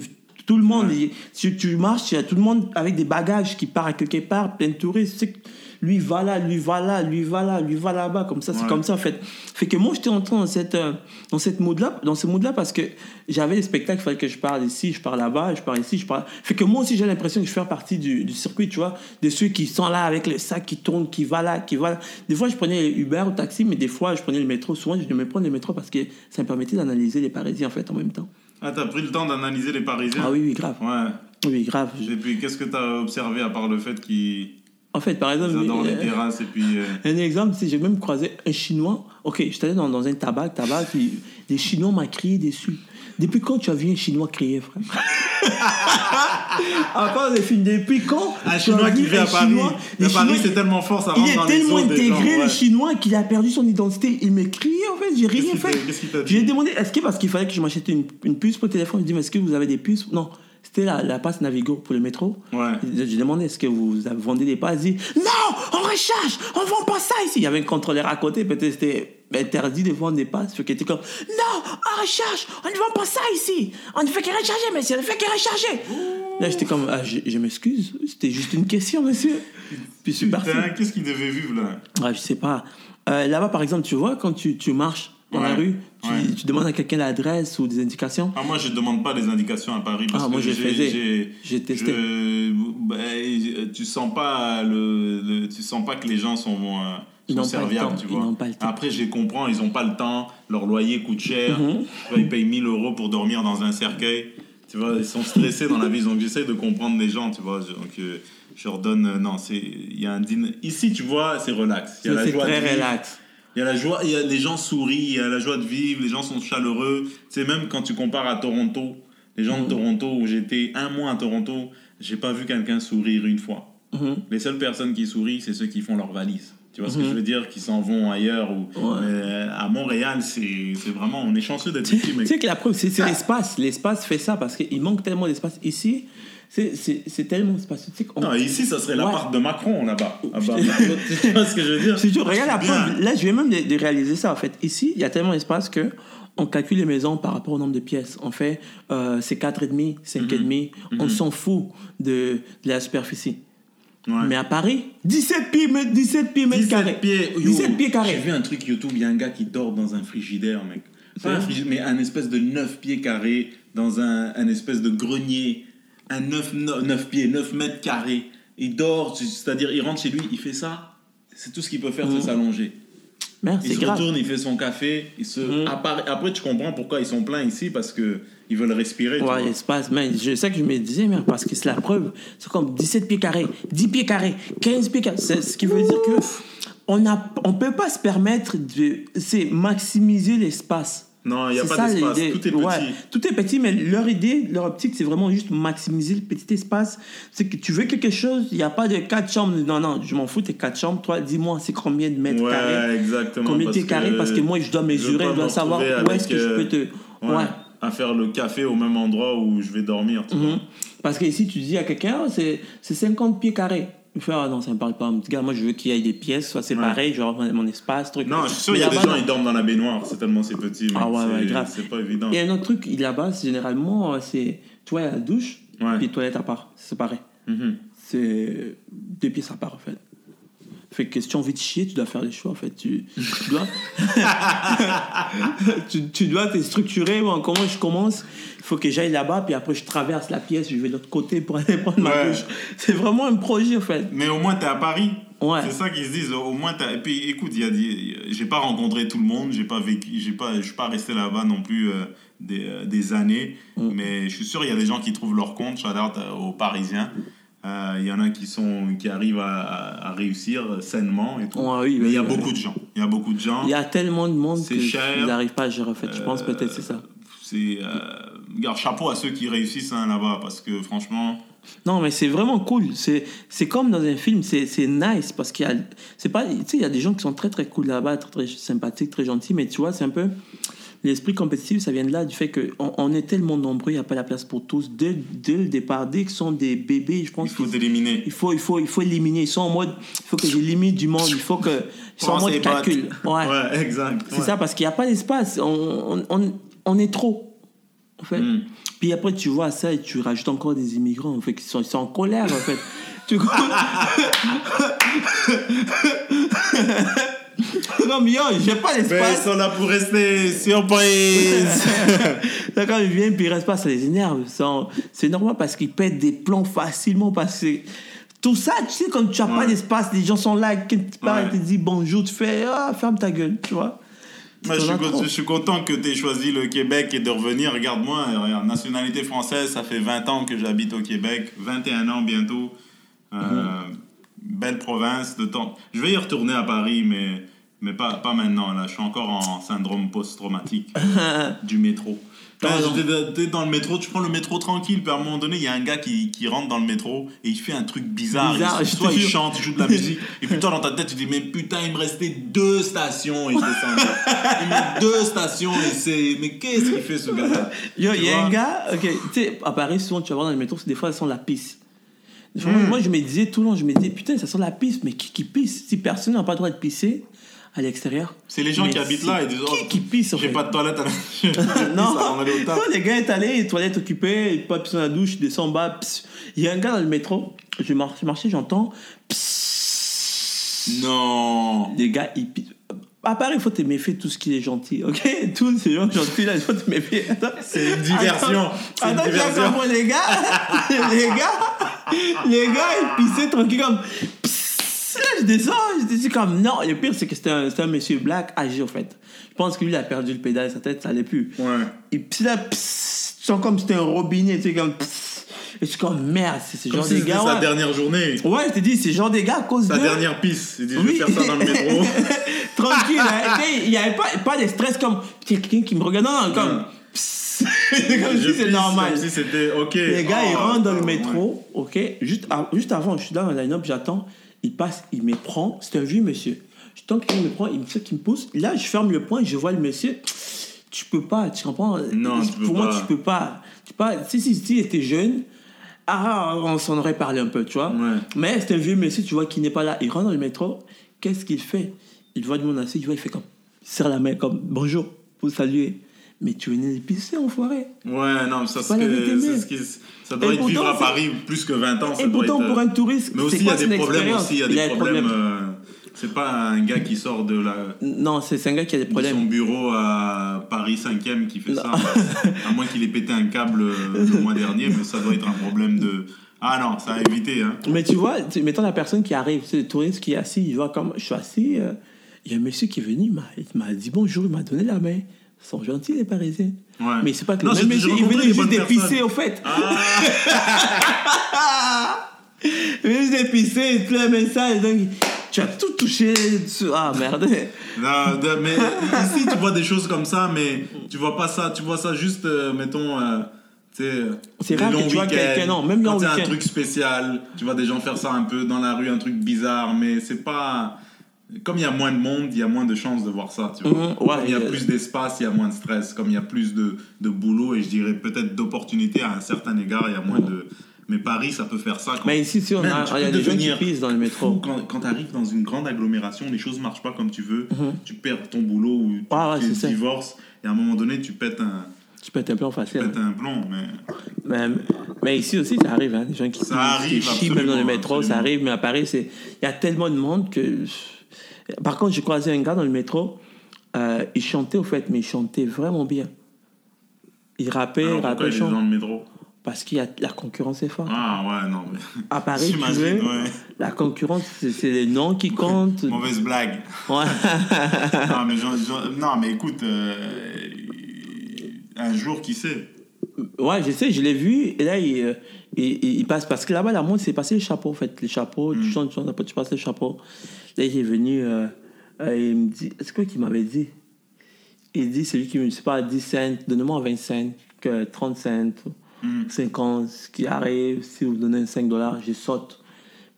Speaker 2: Tout le monde,
Speaker 1: Ouais.
Speaker 2: tu marches, il y a tout le monde avec des bagages qui part à quelque part, plein de touristes. Tu sais que lui va là, lui va là, lui va là, lui va là-bas, comme ça, c'est comme ça en fait. Fait que moi, j'étais entré dans cette, euh, dans cette mood-là, dans ce mood-là parce que j'avais des spectacles, il fallait que je parle ici, je parle là-bas, je parle ici, je parle. Fait que moi aussi, j'ai l'impression que je fais partie du, du circuit, tu vois, de ceux qui sont là avec le sac qui tourne, qui va là, qui va là. Des fois, je prenais Uber ou taxi, mais des fois, je prenais le métro. Souvent, je devais prendre le métro parce que ça me permettait d'analyser les Parisiens en fait en même temps.
Speaker 1: ah t'as pris le temps d'analyser les Parisiens?
Speaker 2: Ah oui, oui, grave.
Speaker 1: ouais
Speaker 2: Oui, grave.
Speaker 1: et puis qu'est-ce que t'as observé à part le fait qu'ils
Speaker 2: En fait, par exemple,
Speaker 1: les
Speaker 2: euh,
Speaker 1: terrasses et puis. euh,
Speaker 2: un exemple, c'est j'ai même croisé un Chinois. Ok, j'étais dans, dans un tabac, tabac, puis des Chinois m'ont crié dessus. Depuis quand tu as vu un Chinois crier, frère? [LAUGHS] Encore des films. Depuis quand
Speaker 1: Un Chinois qui vit à Paris.
Speaker 2: Les
Speaker 1: Paris, c'est tellement fort, ça
Speaker 2: Il
Speaker 1: rentre
Speaker 2: est
Speaker 1: dans les
Speaker 2: tellement intégré, le chinois, qu'il a perdu son identité. Il me criait, en fait. J'ai rien fait.
Speaker 1: t'a dit?
Speaker 2: J'ai demandé, est-ce que parce qu'il fallait que je m'achète une, une puce pour le téléphone, je dis, mais est-ce que vous avez des puces? Non. C'était la, la passe Navigo pour le métro.
Speaker 1: Ouais.
Speaker 2: J'ai demandé, est-ce que vous vendez des passes? Il dit, non, on recharge, on vend pas ça ici. Il y avait un contrôleur à côté, peut-être c'était interdit de vendre des passes. Qu'il était comme, non, on recharge, on ne vend pas ça ici. On ne fait que recharger, monsieur, on ne fait que recharger. Là, j'étais comme, ah, je, je m'excuse, c'était juste une question, monsieur. Puis je suis parti.
Speaker 1: Qu'est-ce qu'il devait vivre là?
Speaker 2: Ouais, je sais pas. Euh, Là-bas, par exemple, tu vois, quand tu, tu marches dans la rue, tu,
Speaker 1: ouais.
Speaker 2: tu demandes à quelqu'un l'adresse ou des indications?
Speaker 1: Ah, moi, je demande pas les indications à Paris parce
Speaker 2: Ah,
Speaker 1: que
Speaker 2: moi, je le
Speaker 1: j'ai- j'ai-
Speaker 2: testé.
Speaker 1: je- ben, tu sens pas le, le- tu sens pas que les gens sont, euh,
Speaker 2: n'ont
Speaker 1: serviables, tu vois.
Speaker 2: n'ont pas le temps.
Speaker 1: Après, je les comprends, ils ont pas le temps, leur loyer coûte cher. Tu vois, ils payent 1000 euros pour dormir dans un cercueil. Tu vois, ils sont stressés dans la vie, donc j'essaie de comprendre les gens, tu vois. Donc, euh, je leur donne, euh, non, c'est, il y a un dîner. Ici, tu vois, c'est relax.
Speaker 2: C'est très relax.
Speaker 1: Il y a la joie, il y a, les gens sourient, il y a la joie de vivre, les gens sont chaleureux. Tu sais, même quand tu compares à Toronto, les gens
Speaker 2: Mhm.
Speaker 1: de Toronto, où j'étais un mois à Toronto, j'ai pas vu quelqu'un sourire une fois.
Speaker 2: Mhm.
Speaker 1: Les seules personnes qui sourient, c'est ceux qui font leur valise. Tu vois ce que
Speaker 2: Mhm.
Speaker 1: je veux dire? Qui s'en vont ailleurs. Ou...
Speaker 2: Ouais.
Speaker 1: Mais euh, à Montréal, c'est c'est vraiment, on est chanceux d'être ici,
Speaker 2: Tu
Speaker 1: mec.
Speaker 2: sais que la preuve, c'est c'est l'espace. L'espace fait ça parce qu'il manque tellement d'espace. Ici, c'est- tellement qu'on-
Speaker 1: Non, ici, ça serait l'appart de Macron, là-bas. Ah bah,
Speaker 2: Je-
Speaker 1: tu vois ce que je veux dire?
Speaker 2: Regarde la
Speaker 1: Bien.
Speaker 2: preuve. Là, je viens même de, de réaliser ça, en fait. Ici, il y a tellement d'espace que on calcule les maisons par rapport au nombre de pièces. On fait, euh, c'est 4,5, 5,5. On s'en fout de, de la superficie.
Speaker 1: Ouais.
Speaker 2: Mais à Paris, 17 pieds, mètres- 17 pieds mètres
Speaker 1: 17
Speaker 2: carrés.
Speaker 1: pieds. Yo,
Speaker 2: 17 pieds
Speaker 1: J'ai
Speaker 2: carrés.
Speaker 1: vu un truc YouTube, il y a un gars qui dort dans un frigidaire, mec. Pas un
Speaker 2: vrai?
Speaker 1: frigidaire, mais un espèce de 9 pieds carrés dans un, un espèce de grenier. Un 9, 9, pieds, 9 mètres carrés. Il dort, c'est-à-dire il rentre chez lui, il fait ça. C'est tout ce qu'il peut faire, c'est s'allonger.
Speaker 2: Merde,
Speaker 1: Il se
Speaker 2: grave.
Speaker 1: retourne, il fait son café. Il se...
Speaker 2: Mhm.
Speaker 1: Après, tu comprends pourquoi ils sont pleins ici, parce que ils veulent respirer.
Speaker 2: Ouais, l'espace, mais je sais que je me disais, mais parce que c'est la preuve. C'est comme 17 pieds carrés, 10 pieds carrés, 15 pieds carrés. C'est ce qui veut dire que on a, on peut pas se permettre de, maximiser l'espace.
Speaker 1: Non, il n'y a pas d'espace. Tout est petit.
Speaker 2: Ouais, tout est petit, mais leur idée, leur optique, c'est vraiment juste maximiser le petit espace. C'est que tu veux quelque chose, il n'y a pas de quatre chambres. Non, non, je m'en fous, tes quatre chambres. Toi, dis-moi, c'est combien de mètres
Speaker 1: Ouais,
Speaker 2: carrés?
Speaker 1: exactement.
Speaker 2: Combien de carrés? Parce que moi, je dois mesurer, je dois savoir où est-ce que je peux te.
Speaker 1: Ouais,
Speaker 2: Ouais.
Speaker 1: À faire le café au même endroit où je vais dormir. tu vois.
Speaker 2: Mhm. Parce que ici, tu dis à quelqu'un, c'est c'est 50 pieds carrés. Il ah non, ça ne me parle pas. Gars, moi, je veux qu'il y ait des pièces, soit séparées, je veux avoir mon espace, truc.
Speaker 1: Non, je suis sûr
Speaker 2: Mais
Speaker 1: qu'il y a des gens, ils dorment dans la baignoire. C'est tellement c'est petit.
Speaker 2: Ah ouais, ouais, grave.
Speaker 1: C'est pas évident.
Speaker 2: Et un autre truc, il- là-bas, c'est généralement, euh, c'est, tu vois, il y a la douche,
Speaker 1: Ouais.
Speaker 2: puis toilette à part, c'est séparé.
Speaker 1: Mhm.
Speaker 2: C'est deux pièces à part, en fait. Fait que si tu as envie de chier, tu dois faire des choix, en fait. Tu, tu dois... [LAUGHS] tu, tu dois te structurer. Bon, comment je commence Il faut que j'aille là-bas, puis après, je traverse la pièce, je vais de l'autre côté pour aller [LAUGHS] prendre ma
Speaker 1: Ouais.
Speaker 2: douche. C'est vraiment un projet, en fait.
Speaker 1: Mais au moins, t'es à Paris.
Speaker 2: Ouais.
Speaker 1: C'est ça qu'ils se disent. Au moins, t'as... Et puis, écoute, y a des... j'ai pas rencontré tout le monde. J'ai pas vécu. J'ai pas. Je suis pas resté là-bas non plus euh, des, euh, des années.
Speaker 2: Mm.
Speaker 1: Mais je suis sûr, il y a des gens qui trouvent leur compte. Shout out euh, aux Parisiens. Euh, Il y en a qui sont qui arrivent à, réussir sainement et tout.
Speaker 2: Ouais, oui,
Speaker 1: Mais il y a
Speaker 2: oui, oui.
Speaker 1: beaucoup de gens. Il y a beaucoup de gens.
Speaker 2: Il y a tellement de monde
Speaker 1: C'est
Speaker 2: que
Speaker 1: cher.
Speaker 2: ils n'arrivent pas à gérer, en fait. Je pense peut-être c'est ça.
Speaker 1: C'est euh, regarde, chapeau à ceux qui réussissent hein, là-bas parce que franchement.
Speaker 2: Non, mais c'est vraiment cool. C'est, c'est comme dans un film, c'est, c'est nice parce qu'il y a, c'est pas, tu sais, il y a des gens qui sont très très cool là-bas, très, très sympathiques, très gentils, mais tu vois, c'est un peu l'esprit compétitif, ça vient de là du fait que on, on est tellement nombreux, il n'y a pas la place pour tous. Dès, dès le départ, dès qu'ils sont des bébés, je pense
Speaker 1: Il faut
Speaker 2: qu'il
Speaker 1: t'éliminer.
Speaker 2: il faut, il faut, il faut éliminer. Ils sont en mode, il faut que j'élimine du monde, il faut que, ils sont en mode calcul. Ouais.
Speaker 1: Ouais, exact.
Speaker 2: C'est
Speaker 1: Ouais.
Speaker 2: ça, parce qu'il n'y a pas d'espace. On, on, on, est trop. En fait.
Speaker 1: Mm.
Speaker 2: Puis après, tu vois ça et tu rajoutes encore des immigrants en fait, qui sont, ils sont en colère. En fait. [LAUGHS] tu [LAUGHS] [LAUGHS] Non, mais yo, j'ai pas
Speaker 1: Mais ils
Speaker 2: l'espace.
Speaker 1: sont là pour rester surprise. [LAUGHS]
Speaker 2: Quand ils viennent, puis ils restent pas, ça les énerve. C'est normal parce qu'ils pètent des plombs facilement. Parce que tout ça, tu sais, quand tu n'as pas d'espace, les gens sont là, quand tu parles,
Speaker 1: Ouais.
Speaker 2: ils te disent bonjour, tu fais ah, ferme ta gueule, tu vois.
Speaker 1: Moi, je, suis,
Speaker 2: as
Speaker 1: je content que tu aies choisi le Québec et de revenir. Regarde-moi, regarde, nationalité française, ça fait 20 ans que j'habite au Québec, 21 ans bientôt. Euh, belle province de temps. Je vais y retourner à Paris, mais, mais pas, pas maintenant. Là, je suis encore en syndrome post-traumatique [LAUGHS] du métro. T'es dans le métro, tu prends le métro tranquille, puis à un moment donné, il y a un gars qui, qui rentre dans le métro et il fait un truc bizarre.
Speaker 2: Bizarre,
Speaker 1: Il- soit il chante, il joue de la musique, [LAUGHS] et puis toi dans ta tête, tu dis, mais putain, il me restait deux stations et je descends. il me deux stations et c'est. Mais qu'est-ce qu'il fait ce gars-là?
Speaker 2: Yo, il y a un gars, ok, tu sais, à Paris, souvent, tu vas voir dans les métros, des fois, ça sent la pisse.
Speaker 1: Hmm.
Speaker 2: Moi, je me disais tout le long, je me disais, putain, ça sent la pisse, mais qui qui pisse? Si personne n'a pas le droit de pisser à l'extérieur.
Speaker 1: C'est les gens
Speaker 2: mais
Speaker 1: qui habitent là et disent, oh,
Speaker 2: Qui qui pisse,
Speaker 1: J'ai pas de toilette à la. [LAUGHS] [LAUGHS]
Speaker 2: Non. Non, les gars est allé, les toilettes occupées, il pas pisser dans la douche, descend en bas. Il y a un gars dans le métro, je marche, marchais, j'entends.
Speaker 1: Non.
Speaker 2: Les gars, ils pissent. À Paris, il faut te méfier de tout ce qui est gentil, ok? [LAUGHS] Tous ces gens gentils là, il faut te méfier.
Speaker 1: C'est une diversion. C'est une
Speaker 2: Attends,
Speaker 1: diversion.
Speaker 2: attends, les gars, [LAUGHS] les gars, les gars, ils pissaient tranquille comme. Psst, Là, je descends, je dis comme non. Le pire, c'est que c'était un, un monsieur black âgé, en fait. Je pense que lui, il a perdu le pédale, sa tête, ça allait plus.
Speaker 1: Ouais.
Speaker 2: Et puis là, psst, tu sens comme c'était un robinet, tu sais, comme. psst. Et je suis comme merde, c'est ce
Speaker 1: Comme
Speaker 2: genre
Speaker 1: si
Speaker 2: de gars.
Speaker 1: sa
Speaker 2: Ouais,
Speaker 1: dernière journée.
Speaker 2: Ouais, je te dis, c'est genre des gars à cause
Speaker 1: Sa
Speaker 2: de.
Speaker 1: dernière piste. Il dit, je
Speaker 2: Oui.
Speaker 1: vais faire ça dans le métro. [LAUGHS]
Speaker 2: Tranquille, hein. [LAUGHS] Il n'y avait pas, pas de stress comme. Quelqu'un qui me regarde, non, non, comme. [LAUGHS] C'est comme
Speaker 1: Je
Speaker 2: si c'est normal.
Speaker 1: Comme si c'était OK.
Speaker 2: Les gars, ils
Speaker 1: Oh,
Speaker 2: rentrent dans le métro, ok juste, juste avant, je suis dans le line-up, j'attends, il passe, il me prend, c'est un vieux monsieur. Je tente qu'il me prend, il me fait qu'il me pousse. Là, je ferme le point, je vois le monsieur. Tu peux pas, tu comprends?
Speaker 1: Non, tu peux
Speaker 2: Pour moi,
Speaker 1: pas.
Speaker 2: tu peux pas. Tu peux pas. Si, si, si, il était jeune, ah, on s'en aurait parlé un peu, tu vois.
Speaker 1: Ouais.
Speaker 2: Mais c'est un vieux monsieur, tu vois, qui n'est pas là. Il rentre dans le métro, qu'est-ce qu'il fait? Il voit du monde assis, il voit, il fait comme, il serre la main, comme, bonjour, pour saluer. Mais tu venais d'épicer, enfoiré.
Speaker 1: Ouais, non, mais ça, c'est ce qui- ça doit
Speaker 2: Et
Speaker 1: être vivre
Speaker 2: pourtant,
Speaker 1: à
Speaker 2: c'est-
Speaker 1: Paris plus que 20 ans. Ça
Speaker 2: Et pourtant,
Speaker 1: être,
Speaker 2: pour
Speaker 1: euh,
Speaker 2: un touriste,
Speaker 1: Mais aussi, il y a des problèmes aussi. Il y a des
Speaker 2: a des
Speaker 1: problèmes.
Speaker 2: Problèmes.
Speaker 1: C'est pas un gars qui sort de, la,
Speaker 2: Non, c'est un gars qui a des
Speaker 1: de son
Speaker 2: problèmes.
Speaker 1: bureau à Paris 5e qui fait ça. à moins qu'il ait pété un câble euh, le mois dernier, mais ça doit être un problème de. Ah non, ça a évité. Hein.
Speaker 2: Mais tu vois, tu- mettons la personne qui arrive, c'est le touriste qui est assis, il voit comme je suis assis, euh, il y a un monsieur qui est venu, il m'a- il dit bonjour, il m'a donné la main. Ils sont gentils les Parisiens.
Speaker 1: Ouais.
Speaker 2: Mais c'est pas que
Speaker 1: Non,
Speaker 2: le même monsieur, il
Speaker 1: rencontré
Speaker 2: venait juste d'épicer au fait.
Speaker 1: Ah, [LAUGHS]
Speaker 2: Il venait juste d'épicer, et puis un message, donc tu as tout touché. tu- Ah merde. [LAUGHS]
Speaker 1: non, mais ici, tu vois des choses comme ça, mais tu vois pas ça. Tu vois ça juste, euh, mettons. euh,
Speaker 2: C'est rare que tu vois quelqu'un, non, même
Speaker 1: Quand c'est un truc spécial, tu vois des gens faire ça un peu dans la rue, un truc bizarre, mais c'est pas. Comme il y a moins de monde, il y a moins de chances de voir ça. Tu vois.
Speaker 2: Mhm, ouais,
Speaker 1: Comme il y a
Speaker 2: euh,
Speaker 1: plus d'espace, il y a moins de stress. Comme il y a plus de, de boulot et je dirais peut-être d'opportunités à un certain égard, il y a moins de. Mais Paris, ça peut faire ça. Quand...
Speaker 2: Mais ici, si on a,
Speaker 1: tu
Speaker 2: il y a des gens qui pissent dans le métro.
Speaker 1: quand, quand tu arrives dans une grande agglomération, les choses marchent pas comme tu veux,
Speaker 2: Mhm.
Speaker 1: tu perds ton boulot ou tu,
Speaker 2: Ah ouais,
Speaker 1: tu divorces, et à un moment donné, tu pètes un,
Speaker 2: Tu être un peu en
Speaker 1: tu
Speaker 2: facile.
Speaker 1: pètes un plomb. Mais...
Speaker 2: Mais, mais ici aussi, ça arrive, hein, des gens qui,
Speaker 1: Ça
Speaker 2: qui
Speaker 1: arrive,
Speaker 2: chient même dans le
Speaker 1: absolument,
Speaker 2: métro, ça arrive, mais à Paris, il y a tellement de monde que. Par contre, j'ai croisé un gars dans le métro, euh, il chantait au fait, mais il chantait vraiment bien. Il rappait,
Speaker 1: Alors
Speaker 2: il rappait,
Speaker 1: il est
Speaker 2: chante,
Speaker 1: dans le métro?
Speaker 2: Parce a la concurrence est forte.
Speaker 1: Ah ouais, non. Mais...
Speaker 2: À Paris, tu veux,
Speaker 1: ouais.
Speaker 2: la concurrence, c'est les noms qui comptent.
Speaker 1: Mauvaise blague.
Speaker 2: Ouais. [LAUGHS]
Speaker 1: non, mais, non, écoute, euh, un jour, qui sait?
Speaker 2: Ouais, je sais, je l'ai vu. Et là, il, euh, il, passe. Parce que là-bas, la mode, c'est passer les chapeaux, en fait. Les chapeaux,
Speaker 1: Mm.
Speaker 2: tu chantes, tu chantes, après tu passes les chapeaux. Là, il est venu. euh, euh, il me dit. C'est quoi qu'il m'avait dit? Il dit, c'est lui qui me dit, c'est pas 10 cents, donnez-moi 20 cents, que 30 cents,
Speaker 1: Mm.
Speaker 2: 50, ce qui arrive, si vous donnez 5 dollars, je saute.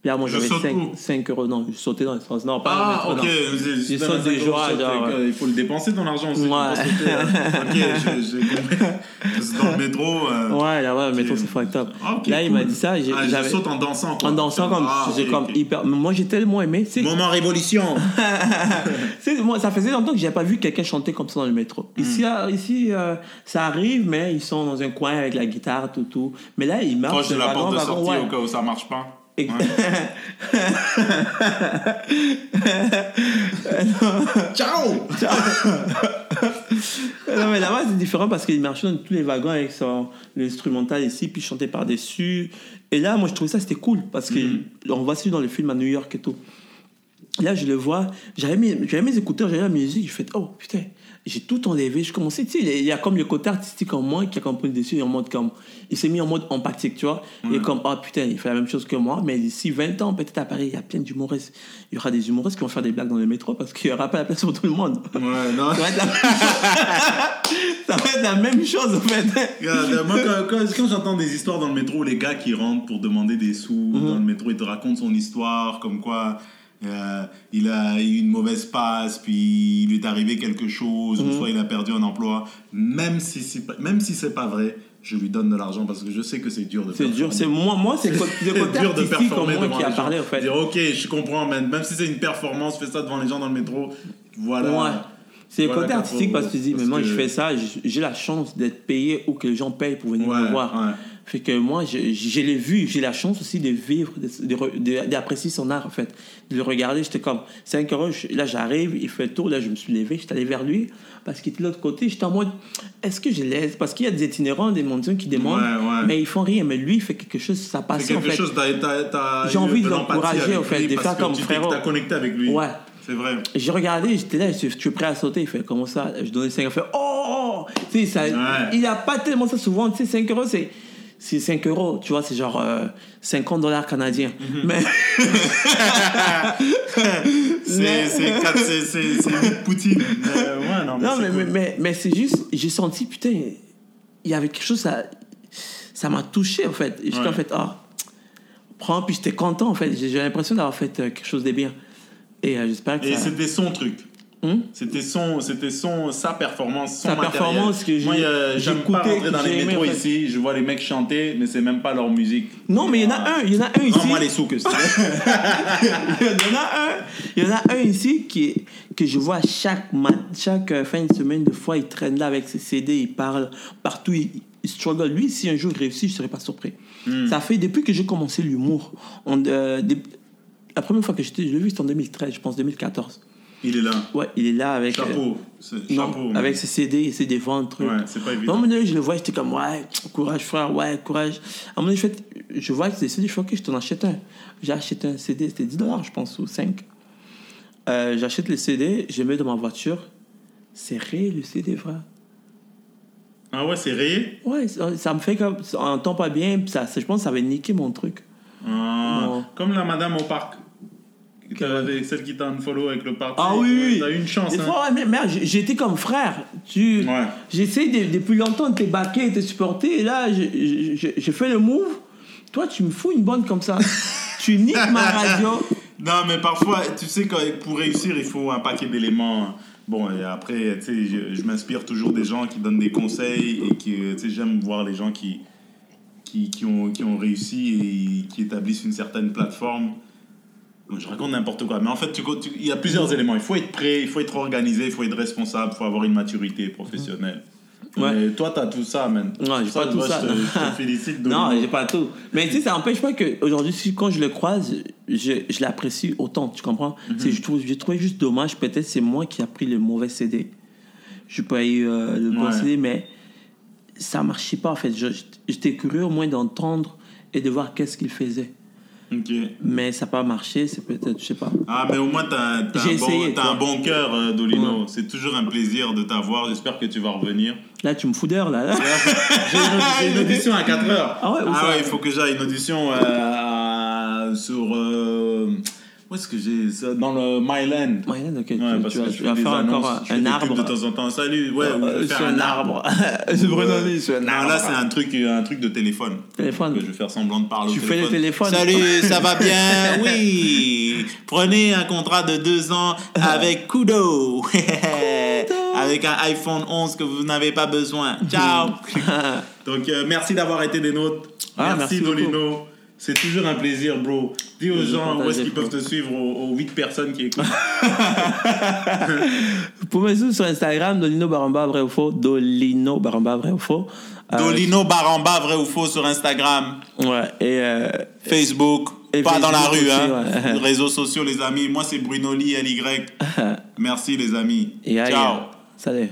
Speaker 2: Puis là, moi,
Speaker 1: Je
Speaker 2: j'avais
Speaker 1: saute
Speaker 2: 5,
Speaker 1: où
Speaker 2: 5 euros. Non, je sautais dans le sens. Non, pas dans
Speaker 1: Ah,
Speaker 2: le
Speaker 1: ok.
Speaker 2: Il
Speaker 1: dans
Speaker 2: saute des jours.
Speaker 1: Il faut le dépenser ton argent aussi.
Speaker 2: Ouais.
Speaker 1: ok, j'ai compris. Dans le métro. euh,
Speaker 2: Ouais, là, ouais, le métro, c'est fucked up.
Speaker 1: Ah, ok,
Speaker 2: là, il m'a dit ça.
Speaker 1: Ah, je
Speaker 2: j'avais-
Speaker 1: saute en dansant. Quoi.
Speaker 2: En dansant comme,
Speaker 1: Ah,
Speaker 2: j'ai
Speaker 1: ok,
Speaker 2: comme hyper. Moi, j'ai tellement aimé.
Speaker 1: Moment révolution. [LAUGHS]
Speaker 2: moi, ça faisait longtemps que j'ai pas vu quelqu'un chanter comme ça dans le métro.
Speaker 1: Hmm.
Speaker 2: Ici, euh, ici euh, ça arrive, mais ils sont dans un coin avec la guitare, tout, tout. Mais là, ils marchent.
Speaker 1: Proche de la porte de sortie au cas où ça marche pas.
Speaker 2: Et-
Speaker 1: Ouais. [LAUGHS] Ciao
Speaker 2: non, mais là-bas, c'est différent parce qu'il marchait dans tous les wagons avec son l'instrumental ici, puis il chantait par-dessus. Et là, moi, je trouvais ça, c'était cool parce que
Speaker 1: Mhm.
Speaker 2: on voit ça dans les films à New York et tout. Là, je le vois, j'avais mes, mes écouteurs, j'avais la musique, je fais, oh putain, j'ai tout enlevé. Je commençais, tu sais, il y a comme le côté artistique en moi qui a compris dessus, en mode comme, il s'est mis en mode empathique, tu vois. Est comme, oh putain, il fait la même chose que moi, mais d'ici 20 ans, peut-être à Paris, il y a plein d'humoristes. Il y aura des humoristes qui vont faire des blagues dans le métro parce qu'il n'y aura pas la place pour tout le monde.
Speaker 1: Ouais, non.
Speaker 2: Ça va être la, [LAUGHS] Ça va être la même chose, en fait.
Speaker 1: Regarde, euh, moi, quand, quand- quand j'entends des histoires dans le métro, les gars qui rentrent pour demander des sous
Speaker 2: Mhm.
Speaker 1: dans le métro, ils te racontent son histoire, comme quoi euh, il a eu une mauvaise passe, puis il lui est arrivé quelque chose,
Speaker 2: Mhm.
Speaker 1: ou soit il a perdu un emploi. Même si c'est pas, même si c'est pas vrai, je lui donne de l'argent parce que je sais que c'est dur de
Speaker 2: C'est dur. C'est moi, moi c'est le [LAUGHS] côté
Speaker 1: dur de performer
Speaker 2: moi
Speaker 1: devant
Speaker 2: qui a parlé, en fait.
Speaker 1: Dire, ok, je comprends, man. même si c'est une performance, fais ça devant les gens dans le métro. Voilà.
Speaker 2: Ouais. C'est le
Speaker 1: Voilà,
Speaker 2: côté artistique parce que tu dis, mais moi,
Speaker 1: que-
Speaker 2: je fais ça, j'ai la chance d'être payé ou que les gens payent pour venir
Speaker 1: Ouais,
Speaker 2: me voir.
Speaker 1: ouais.
Speaker 2: Fait que moi, je, je l'ai vu, j'ai la chance aussi de vivre, d'apprécier son art, en fait. De le regarder, j'étais comme 5 euros, je- là, j'arrive, il fait le tour, là, je me suis levé, j'étais allé vers lui, parce qu'il était de l'autre côté, j'étais en mode, est-ce que je laisse? Parce qu'il y a des itinérants, des mendiants qui demandent,
Speaker 1: Ouais, ouais.
Speaker 2: mais ils font rien, mais lui, il fait quelque chose, ça passe,
Speaker 1: C'est
Speaker 2: en
Speaker 1: quelque
Speaker 2: fait.
Speaker 1: chose,
Speaker 2: J'ai envie de l'encourager, au fait, de faire comme
Speaker 1: tu
Speaker 2: frérot.
Speaker 1: T'as connecté avec lui.
Speaker 2: Ouais.
Speaker 1: C'est vrai.
Speaker 2: J'ai regardé, j'étais là, je, suis prêt à sauter. Il fait comment ça? Je donnais 5 euros. Il fait oh sais, ça,
Speaker 1: Ouais.
Speaker 2: il n'y a pas tellement ça souvent. Tu sais, 5 euros, c'est. C'est 5 euros, tu vois, c'est genre euh, 50 dollars canadiens. Mais. [LAUGHS] [LAUGHS]
Speaker 1: C'est
Speaker 2: Mais-
Speaker 1: c'est Poutine. Euh, [LAUGHS] ouais, non, mais
Speaker 2: Non,
Speaker 1: c'est
Speaker 2: mais,
Speaker 1: cool.
Speaker 2: mais, mais, mais c'est juste, j'ai senti, putain, il y avait quelque chose, ça ça m'a touché, en fait. J'étais
Speaker 1: Ouais.
Speaker 2: en fait, ah, prends, puis j'étais content, en fait. J'ai j'ai l'impression d'avoir fait euh, quelque chose de bien. Et euh, j'espère que
Speaker 1: Et
Speaker 2: ça...
Speaker 1: c'était son truc.
Speaker 2: Hum?
Speaker 1: C'était son, c'était son, sa performance, son
Speaker 2: Sa
Speaker 1: matériel.
Speaker 2: performance que j'ai-
Speaker 1: Moi, euh,
Speaker 2: j'ai
Speaker 1: j'aime pas rentrer dans les métros ici. Je vois les mecs chanter, mais c'est même pas leur musique.
Speaker 2: Non, mais il y en a un, il y en a un ici.
Speaker 1: Rends-moi les sous que c'est.
Speaker 2: il y en a un, il y en a un ici qui, que je vois chaque, mat- chaque euh, fin de semaine, de fois, il traîne là avec ses CD, il parle partout, il, il struggle. Lui, si un jour il réussit, je ne serais pas surpris.
Speaker 1: Hmm.
Speaker 2: Ça fait depuis que j'ai commencé l'humour. on, euh, des- la première fois que j'étais, je l'ai vu, c'était en 2013, je pense, 2014.
Speaker 1: Il est là.
Speaker 2: Ouais, il est là avec. euh,
Speaker 1: Chapeau. C'est-
Speaker 2: non,
Speaker 1: Chapeau.
Speaker 2: avec ses CD, il vendre, truc.
Speaker 1: Ouais, c'est pas évident.
Speaker 2: À un moment donné, je le vois, j'étais comme, ouais, courage, frère, ouais, courage. À un moment donné, je, fais- je vois que c'est des CD, je fais, ok, je t'en achète un. J'ai acheté un CD, c'était 10 dollars, je pense, ou 5. Euh, J'achète le CD, je le mets dans ma voiture. C'est ré, le CD, frère.
Speaker 1: Ah ouais, c'est rayé?
Speaker 2: Ouais, ça, ça me fait comme. On entend pas bien, ça, je pense que ça avait niqué mon truc.
Speaker 1: Ah. Comme la madame au parc. T'avais- Celle qui t'a unfollow avec le parc.
Speaker 2: Ah oui, oui.
Speaker 1: T'as eu une chance.
Speaker 2: Des
Speaker 1: hein.
Speaker 2: fois, ouais, merde, j'étais comme frère. Tu...
Speaker 1: Ouais.
Speaker 2: J'essaie de- depuis longtemps de te baquer, de te supporter. Et là, je, je, je- je fais le move. Toi, tu me fous une bonne comme ça. [LAUGHS] tu niques ma radio.
Speaker 1: Non, mais parfois, tu sais, quand, pour réussir, il faut un paquet d'éléments. Bon, et après, tu sais, je, je m'inspire toujours des gens qui donnent des conseils et qui, tu sais, j'aime voir les gens qui, qui, qui, ont, qui ont réussi et qui établissent une certaine plateforme. Je raconte n'importe quoi, mais en fait, tu- tu- il y a plusieurs éléments. Il faut être prêt, il faut être organisé, il faut être responsable, il faut avoir une maturité professionnelle.
Speaker 2: Ouais.
Speaker 1: Mais toi, tu as tout ça, man.
Speaker 2: Non, j'ai pas tout ça.
Speaker 1: Je te, je te [LAUGHS] félicite. de
Speaker 2: Non, j'ai pas tout. Mais tu sais, ça n'empêche pas qu'aujourd'hui, si, quand je le croise, je, je l'apprécie autant, tu comprends? C'est- je trouve, J'ai trouvé juste dommage, peut-être c'est moi qui a pris le mauvais CD. Je pas eu euh, le bon
Speaker 1: Ouais.
Speaker 2: CD, mais ça marchait pas en fait. Je- J'étais curieux au moins d'entendre et de voir qu'est-ce qu'il faisait. Mais ça n'a pas marché, c'est peut-être, je sais pas.
Speaker 1: Ah, mais au moins, tu as, bon, un bon cœur, euh, Dolino.
Speaker 2: Ouais.
Speaker 1: C'est toujours un plaisir de t'avoir. J'espère que tu vas revenir.
Speaker 2: Là, tu me fous d'heure, là. [LAUGHS]
Speaker 1: J'ai une, une audition à 4 heures.
Speaker 2: Ah ouais, où ça
Speaker 1: il faut que j'aille une audition euh, sur. euh, où est-ce que j'ai ça Dans le Myland.
Speaker 2: Ouais, ok, tu,
Speaker 1: parce
Speaker 2: tu vas,
Speaker 1: que je
Speaker 2: tu
Speaker 1: fais
Speaker 2: vas
Speaker 1: des
Speaker 2: faire
Speaker 1: annonces,
Speaker 2: encore
Speaker 1: je fais
Speaker 2: un
Speaker 1: des pubs
Speaker 2: arbre.
Speaker 1: de temps en temps. Salut, ouais, ou
Speaker 2: Euh,
Speaker 1: faire
Speaker 2: sur un arbre. c'est Bruno Lee, sur un
Speaker 1: Non,
Speaker 2: arbre.
Speaker 1: là, c'est un truc, un truc de téléphone.
Speaker 2: Téléphone.
Speaker 1: Que je vais faire semblant de parler
Speaker 2: Tu
Speaker 1: au
Speaker 2: fais le téléphone.
Speaker 1: Salut, ça va [LAUGHS] bien? Oui. Prenez un contrat de deux ans avec Kudo. [LAUGHS] avec un iPhone 11 que vous n'avez pas besoin. Ciao. [LAUGHS] Donc, euh, merci d'avoir été des nôtres.
Speaker 2: Ah,
Speaker 1: merci,
Speaker 2: merci beaucoup.
Speaker 1: Dolino. C'est toujours un plaisir, bro. Dis aux gens où est-ce qu'ils peuvent te suivre, aux, aux 8 personnes qui écoutent. [LAUGHS]
Speaker 2: Pour me suivre sur Instagram, Dolino Baramba, vrai ou faux? Dolino Baramba, vrai ou faux? Euh,
Speaker 1: Dolino Baramba, vrai ou faux, sur Instagram,
Speaker 2: Ouais, et euh,
Speaker 1: Facebook.
Speaker 2: Et
Speaker 1: pas dans la rue,
Speaker 2: aussi,
Speaker 1: hein.
Speaker 2: ouais. [LAUGHS]
Speaker 1: Réseaux sociaux, les amis. Moi, c'est Bruno Lee, LY. [LAUGHS] Merci, les amis.
Speaker 2: et aïe,
Speaker 1: Ciao.
Speaker 2: Salut.